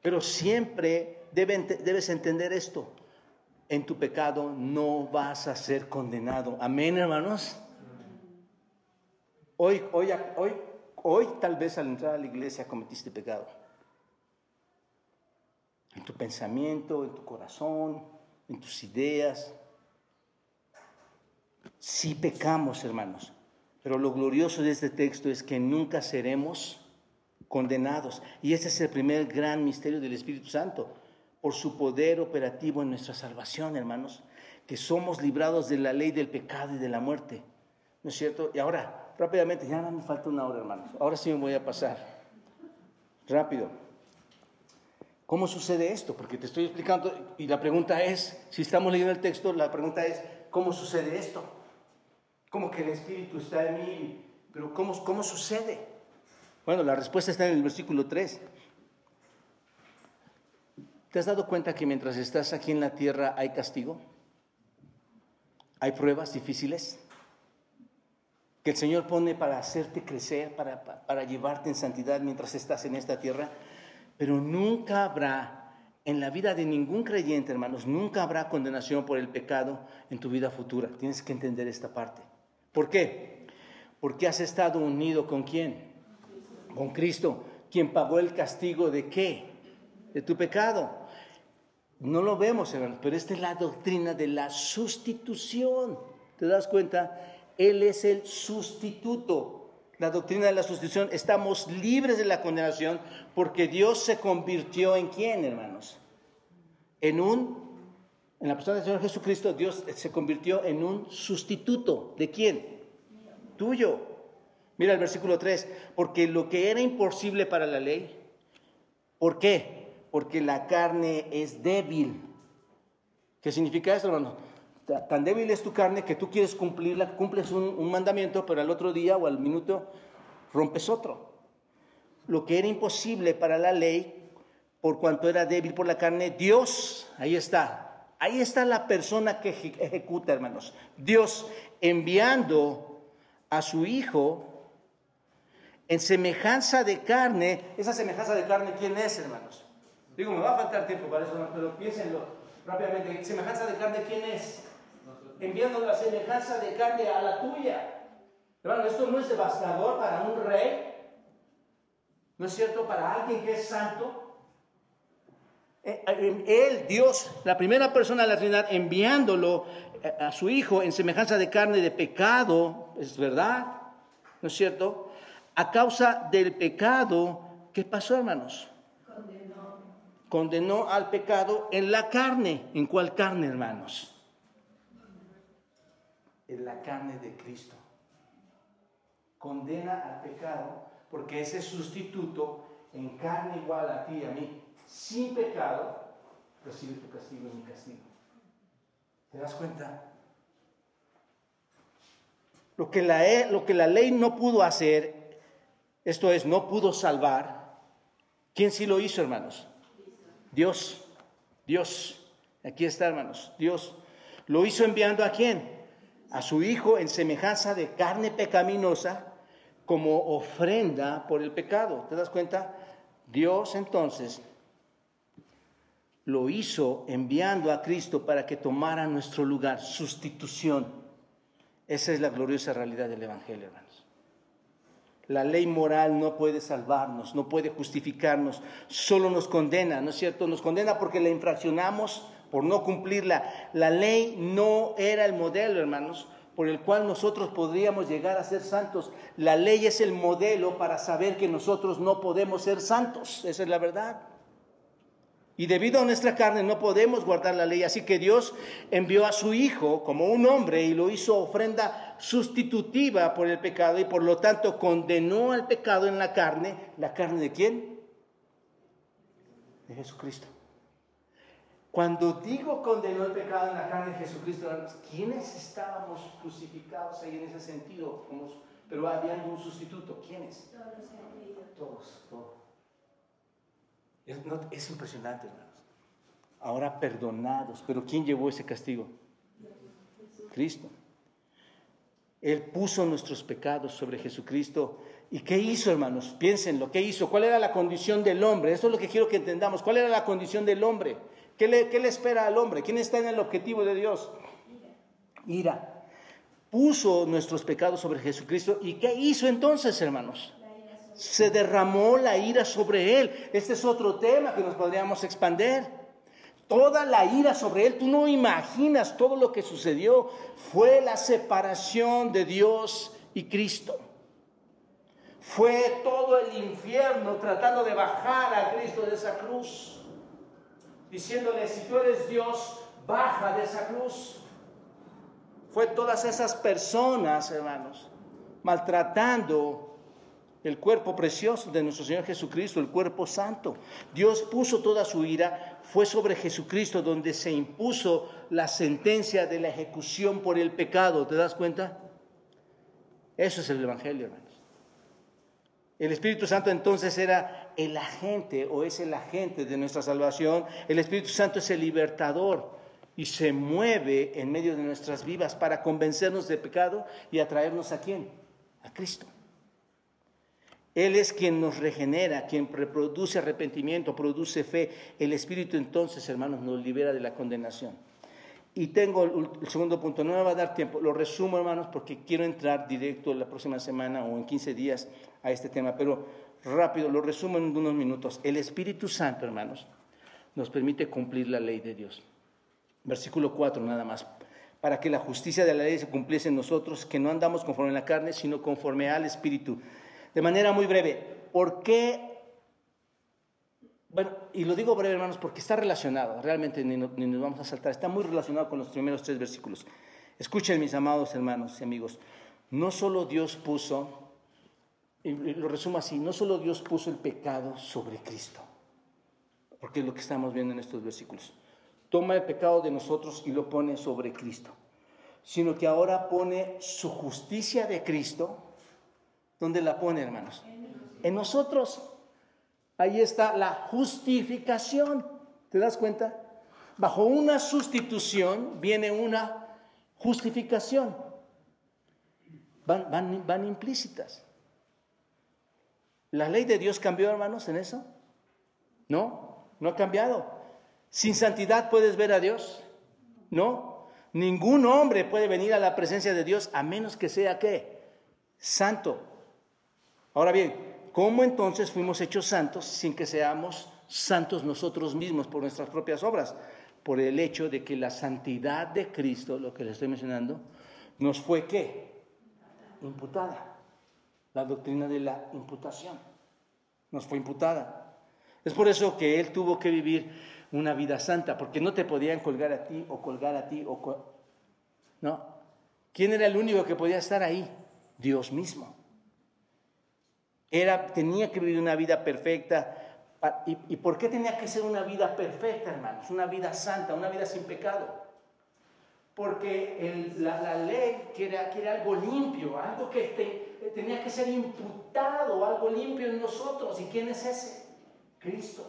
Pero siempre debes entender esto. En tu pecado no vas a ser condenado. Amén, hermanos. Hoy, hoy, hoy, hoy tal vez al entrar a la iglesia cometiste pecado. En tu pensamiento, en tu corazón, en tus ideas. Si pecamos, hermanos, pero lo glorioso de este texto es que nunca seremos condenados. Y ese es el primer gran misterio del Espíritu Santo, por su poder operativo en nuestra salvación, hermanos, que somos librados de la ley del pecado y de la muerte. ¿No es cierto? Y ahora, rápidamente, ya no me falta una hora, hermanos. Ahora sí me voy a pasar. Rápido. ¿Cómo sucede esto? Porque te estoy explicando y la pregunta es, si estamos leyendo el texto, la pregunta es, ¿cómo sucede esto? como que el Espíritu está en mí, pero ¿cómo, cómo sucede? Bueno, la respuesta está en el versículo 3. ¿Te has dado cuenta que mientras estás aquí en la tierra hay castigo? ¿Hay pruebas difíciles? Que el Señor pone para hacerte crecer, para, para llevarte en santidad mientras estás en esta tierra. Pero nunca habrá, en la vida de ningún creyente, hermanos, nunca habrá condenación por el pecado en tu vida futura. Tienes que entender esta parte. ¿Por qué? Porque has estado unido con quién? Con Cristo, quien pagó el castigo de qué? De tu pecado. No lo vemos, hermano, pero esta es la doctrina de la sustitución. ¿Te das cuenta? Él es el sustituto. La doctrina de la sustitución, estamos libres de la condenación porque Dios se convirtió en quién, hermanos? En un en la persona del Señor Jesucristo, Dios se convirtió en un sustituto. ¿De quién? Tuyo. Mira el versículo 3. Porque lo que era imposible para la ley, ¿por qué? Porque la carne es débil. ¿Qué significa esto, hermano? Tan débil es tu carne que tú quieres cumplirla, cumples un, mandamiento, pero al otro día o al minuto rompes otro. Lo que era imposible para la ley, por cuanto era débil por la carne, Dios, ahí está, Ahí está la persona que ejecuta, hermanos. Dios enviando a su Hijo en semejanza de carne. Esa semejanza de carne, ¿quién es, hermanos? Digo, me va a faltar tiempo para eso, pero piénsenlo rápidamente. ¿Semejanza de carne quién es? Enviando la semejanza de carne a la tuya. Hermano, esto no es devastador para un rey. ¿No es cierto? Para alguien que es santo. Eh, eh, él, Dios, la primera persona de la Trinidad, enviándolo eh, a su Hijo en semejanza de carne de pecado, es verdad, ¿no es cierto? A causa del pecado, ¿qué pasó, hermanos? Condenó. Condenó al pecado en la carne. ¿En cuál carne, hermanos? En la carne de Cristo. Condena al pecado porque ese sustituto en carne igual a ti y a mí sin pecado, recibe tu castigo y mi castigo. ¿Te das cuenta? Lo que, la, lo que la ley no pudo hacer, esto es, no pudo salvar, ¿quién sí lo hizo, hermanos? Dios, Dios. Aquí está, hermanos, Dios. ¿Lo hizo enviando a quién? A su Hijo en semejanza de carne pecaminosa como ofrenda por el pecado. ¿Te das cuenta? Dios entonces lo hizo enviando a Cristo para que tomara nuestro lugar, sustitución. Esa es la gloriosa realidad del Evangelio, hermanos. La ley moral no puede salvarnos, no puede justificarnos, solo nos condena, ¿no es cierto? Nos condena porque la infraccionamos por no cumplirla. La ley no era el modelo, hermanos, por el cual nosotros podríamos llegar a ser santos. La ley es el modelo para saber que nosotros no podemos ser santos. Esa es la verdad. Y debido a nuestra carne no podemos guardar la ley. Así que Dios envió a su Hijo como un hombre y lo hizo ofrenda sustitutiva por el pecado y por lo tanto condenó al pecado en la carne. ¿La carne de quién? De Jesucristo. Cuando digo condenó el pecado en la carne de Jesucristo, ¿quiénes estábamos crucificados ahí en ese sentido? Pero había un sustituto. ¿Quiénes? Todos. Todos, todos. Es, impresionante, hermanos. Ahora perdonados. Pero ¿quién llevó ese castigo? Cristo. Él puso nuestros pecados sobre Jesucristo. ¿Y qué hizo, hermanos? Piénsenlo, ¿qué hizo? ¿Cuál era la condición del hombre? Eso es lo que quiero que entendamos. ¿Cuál era la condición del hombre? ¿Qué le, qué le espera al hombre? ¿Quién está en el objetivo de Dios? Ira. Puso nuestros pecados sobre Jesucristo. ¿Y qué hizo entonces, hermanos? se derramó la ira sobre él. Este es otro tema que nos podríamos expander. Toda la ira sobre él, tú no imaginas todo lo que sucedió. Fue la separación de Dios y Cristo. Fue todo el infierno tratando de bajar a Cristo de esa cruz. Diciéndole, si tú eres Dios, baja de esa cruz. Fue todas esas personas, hermanos, maltratando el cuerpo precioso de nuestro Señor Jesucristo, el cuerpo santo. Dios puso toda su ira, fue sobre Jesucristo donde se impuso la sentencia de la ejecución por el pecado. ¿Te das cuenta? Eso es el Evangelio, hermanos. El Espíritu Santo entonces era el agente o es el agente de nuestra salvación. El Espíritu Santo es el libertador y se mueve en medio de nuestras vidas para convencernos de pecado y atraernos a quién? A Cristo. Él es quien nos regenera, quien reproduce arrepentimiento, produce fe. El Espíritu entonces, hermanos, nos libera de la condenación. Y tengo el, segundo punto, no me va a dar tiempo, lo resumo, hermanos, porque quiero entrar directo la próxima semana o en 15 días a este tema, pero rápido, lo resumo en unos minutos. El Espíritu Santo, hermanos, nos permite cumplir la ley de Dios. Versículo 4 nada más. Para que la justicia de la ley se cumpliese en nosotros, que no andamos conforme a la carne, sino conforme al Espíritu de manera muy breve, ¿por qué? Bueno, y lo digo breve, hermanos, porque está relacionado, realmente ni, nos vamos a saltar, está muy relacionado con los primeros tres versículos. Escuchen, mis amados hermanos y amigos, no solo Dios puso, y lo resumo así, no solo Dios puso el pecado sobre Cristo, porque es lo que estamos viendo en estos versículos. Toma el pecado de nosotros y lo pone sobre Cristo, sino que ahora pone su justicia de Cristo ¿Dónde la pone, hermanos? En nosotros. Ahí está la justificación. ¿Te das cuenta? Bajo una sustitución viene una justificación. Van, van, van implícitas. ¿La ley de Dios cambió, hermanos, en eso? No, no ha cambiado. ¿Sin santidad puedes ver a Dios? No. Ningún hombre puede venir a la presencia de Dios a menos que sea qué? Santo. Ahora bien, ¿cómo entonces fuimos hechos santos sin que seamos santos nosotros mismos por nuestras propias obras? Por el hecho de que la santidad de Cristo, lo que le estoy mencionando, nos fue qué? Imputada. La doctrina de la imputación nos fue imputada. Es por eso que Él tuvo que vivir una vida santa, porque no te podían colgar a ti o colgar a ti o... no. ¿Quién era el único que podía estar ahí? Dios mismo. Era, tenía que vivir una vida perfecta. ¿Y, por qué tenía que ser una vida perfecta, hermanos? Una vida santa, una vida sin pecado. Porque la, ley quiere, quiere, algo limpio, algo que tenía que ser imputado, algo limpio en nosotros. ¿Y quién es ese? Cristo.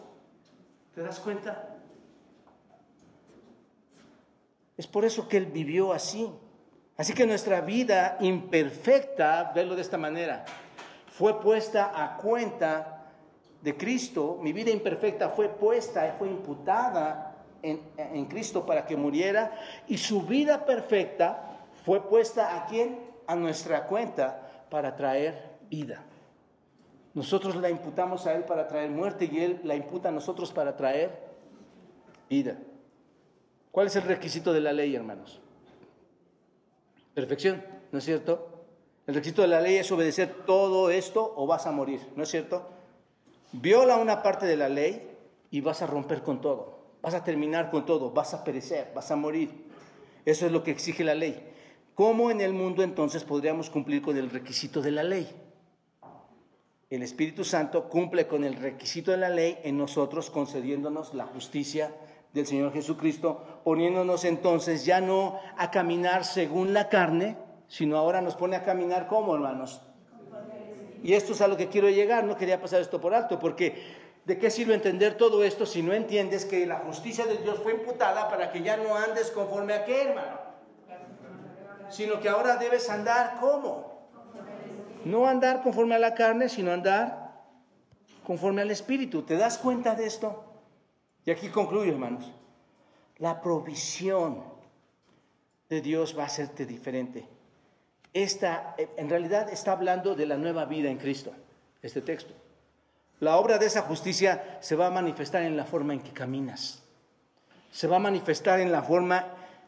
¿Te das cuenta? Es por eso que Él vivió así. Así que nuestra vida imperfecta, verlo de esta manera, fue puesta a cuenta de Cristo, mi vida imperfecta fue puesta, fue imputada en, Cristo para que muriera, y su vida perfecta fue puesta a quién? A nuestra cuenta para traer vida. Nosotros la imputamos a Él para traer muerte y Él la imputa a nosotros para traer vida. ¿Cuál es el requisito de la ley, hermanos? Perfección, ¿no es cierto? El requisito de la ley es obedecer todo esto o vas a morir, ¿no es cierto? Viola una parte de la ley y vas a romper con todo, vas a terminar con todo, vas a perecer, vas a morir. Eso es lo que exige la ley. ¿Cómo en el mundo entonces podríamos cumplir con el requisito de la ley? el Espíritu Santo cumple con el requisito de la ley en nosotros, concediéndonos la justicia del Señor Jesucristo, poniéndonos entonces ya no a caminar según la carne, sino ahora nos pone a caminar como, hermanos. Y esto es a lo que quiero llegar, no quería pasar esto por alto, porque ¿de qué sirve entender todo esto si no entiendes que la justicia de Dios fue imputada para que ya no andes conforme a qué, hermano? Sino que ahora debes andar como no andar conforme a la carne, sino andar conforme al Espíritu. ¿Te das cuenta de esto? Y aquí concluyo, hermanos. La provisión de Dios va a hacerte diferente. Esta, en realidad está hablando de la nueva vida en Cristo, este texto. La obra de esa justicia se va a manifestar en la forma en que caminas, se va a manifestar en la forma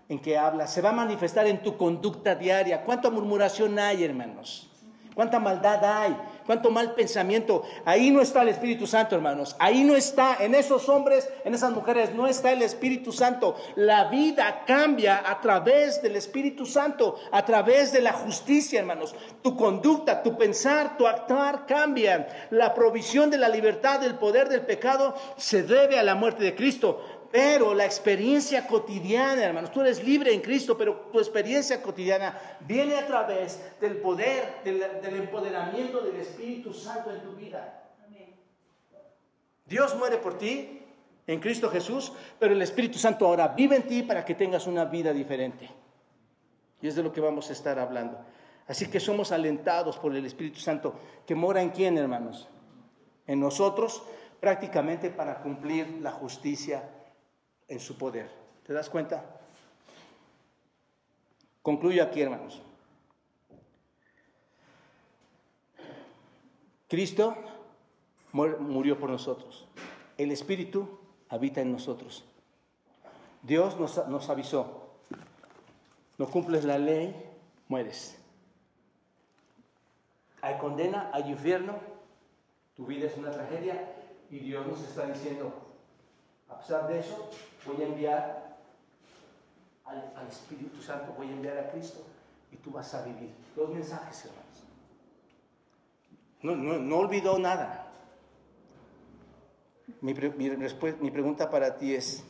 en que hablas, se va a manifestar en tu conducta diaria. ¿Cuánta murmuración hay, hermanos? cuánta maldad hay, cuánto mal pensamiento. Ahí no está el Espíritu Santo, hermanos. Ahí no está, en esos hombres, en esas mujeres, no está el Espíritu Santo. La vida cambia a través del Espíritu Santo, a través de la justicia, hermanos. Tu conducta, tu pensar, tu actuar cambian. La provisión de la libertad del poder del pecado se debe a la muerte de Cristo. Pero la experiencia cotidiana, hermanos, tú eres libre en Cristo, pero tu experiencia cotidiana viene a través del poder, del, empoderamiento del Espíritu Santo en tu vida. Dios muere por ti en Cristo Jesús, pero el Espíritu Santo ahora vive en ti para que tengas una vida diferente. Y es de lo que vamos a estar hablando. Así que somos alentados por el Espíritu Santo, que mora en quién, hermanos? En nosotros, prácticamente para cumplir la justicia en su poder. ¿Te das cuenta? Concluyo aquí, hermanos. Cristo murió por nosotros. El Espíritu habita en nosotros. Dios nos, nos avisó. No cumples la ley, mueres. Hay condena, hay infierno, tu vida es una tragedia y Dios nos está diciendo, a pesar de eso, voy a enviar al, Espíritu Santo, voy a enviar a Cristo y tú vas a vivir. Dos mensajes, hermanos. No, no, no olvidó nada. Mi, pregunta para ti es,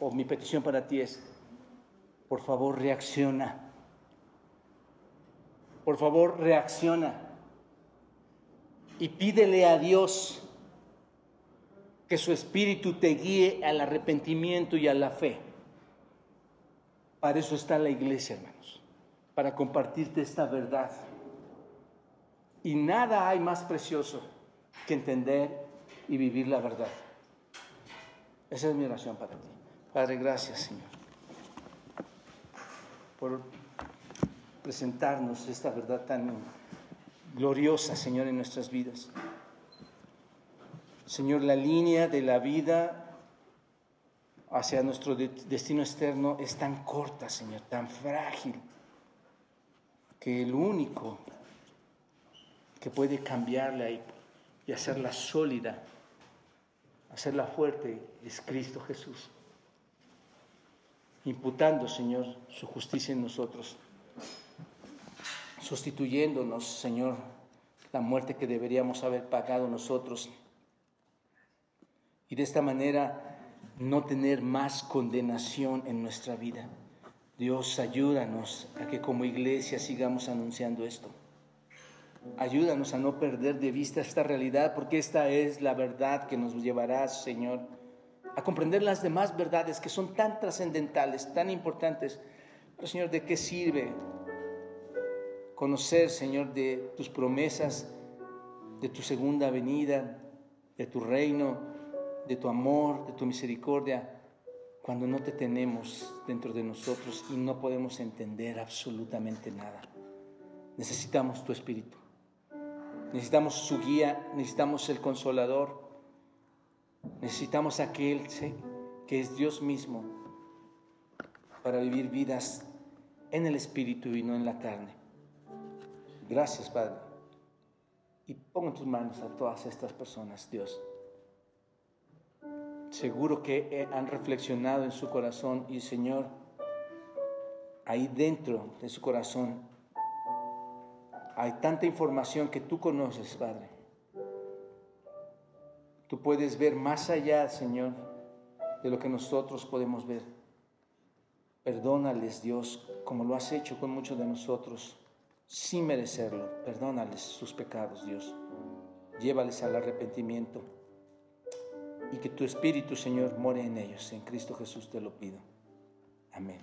o mi petición para ti es, por favor reacciona. Por favor reacciona. Y pídele a Dios que su espíritu te guíe al arrepentimiento y a la fe. Para eso está la iglesia, hermanos, para compartirte esta verdad. Y nada hay más precioso que entender y vivir la verdad. Esa es mi oración para ti. Padre, gracias, Señor, por presentarnos esta verdad tan gloriosa, Señor, en nuestras vidas. Señor, la línea de la vida hacia nuestro destino externo es tan corta, Señor, tan frágil, que el único que puede cambiarla y, y hacerla sólida, hacerla fuerte, es Cristo Jesús, imputando, Señor, su justicia en nosotros, sustituyéndonos, Señor, la muerte que deberíamos haber pagado nosotros y de esta manera no tener más condenación en nuestra vida. Dios, ayúdanos a que como iglesia sigamos anunciando esto. Ayúdanos a no perder de vista esta realidad, porque esta es la verdad que nos llevará, Señor, a comprender las demás verdades que son tan trascendentales, tan importantes. Pero, Señor, ¿de qué sirve conocer, Señor, de tus promesas, de tu segunda venida, de tu reino? De tu amor, de tu misericordia, cuando no te tenemos dentro de nosotros y no podemos entender absolutamente nada. Necesitamos tu Espíritu. Necesitamos su guía, necesitamos el consolador, necesitamos aquel que es Dios mismo para vivir vidas en el Espíritu y no en la carne. Gracias, Padre. Y pongo en tus manos a todas estas personas, Dios. Seguro que han reflexionado en su corazón y, Señor, ahí dentro de su corazón hay tanta información que tú conoces, Padre. Tú puedes ver más allá, Señor, de lo que nosotros podemos ver. Perdónales, Dios, como lo has hecho con muchos de nosotros, sin merecerlo. Perdónales sus pecados, Dios. Llévales al arrepentimiento y que tu Espíritu, Señor, more en ellos. En Cristo Jesús te lo pido. Amén.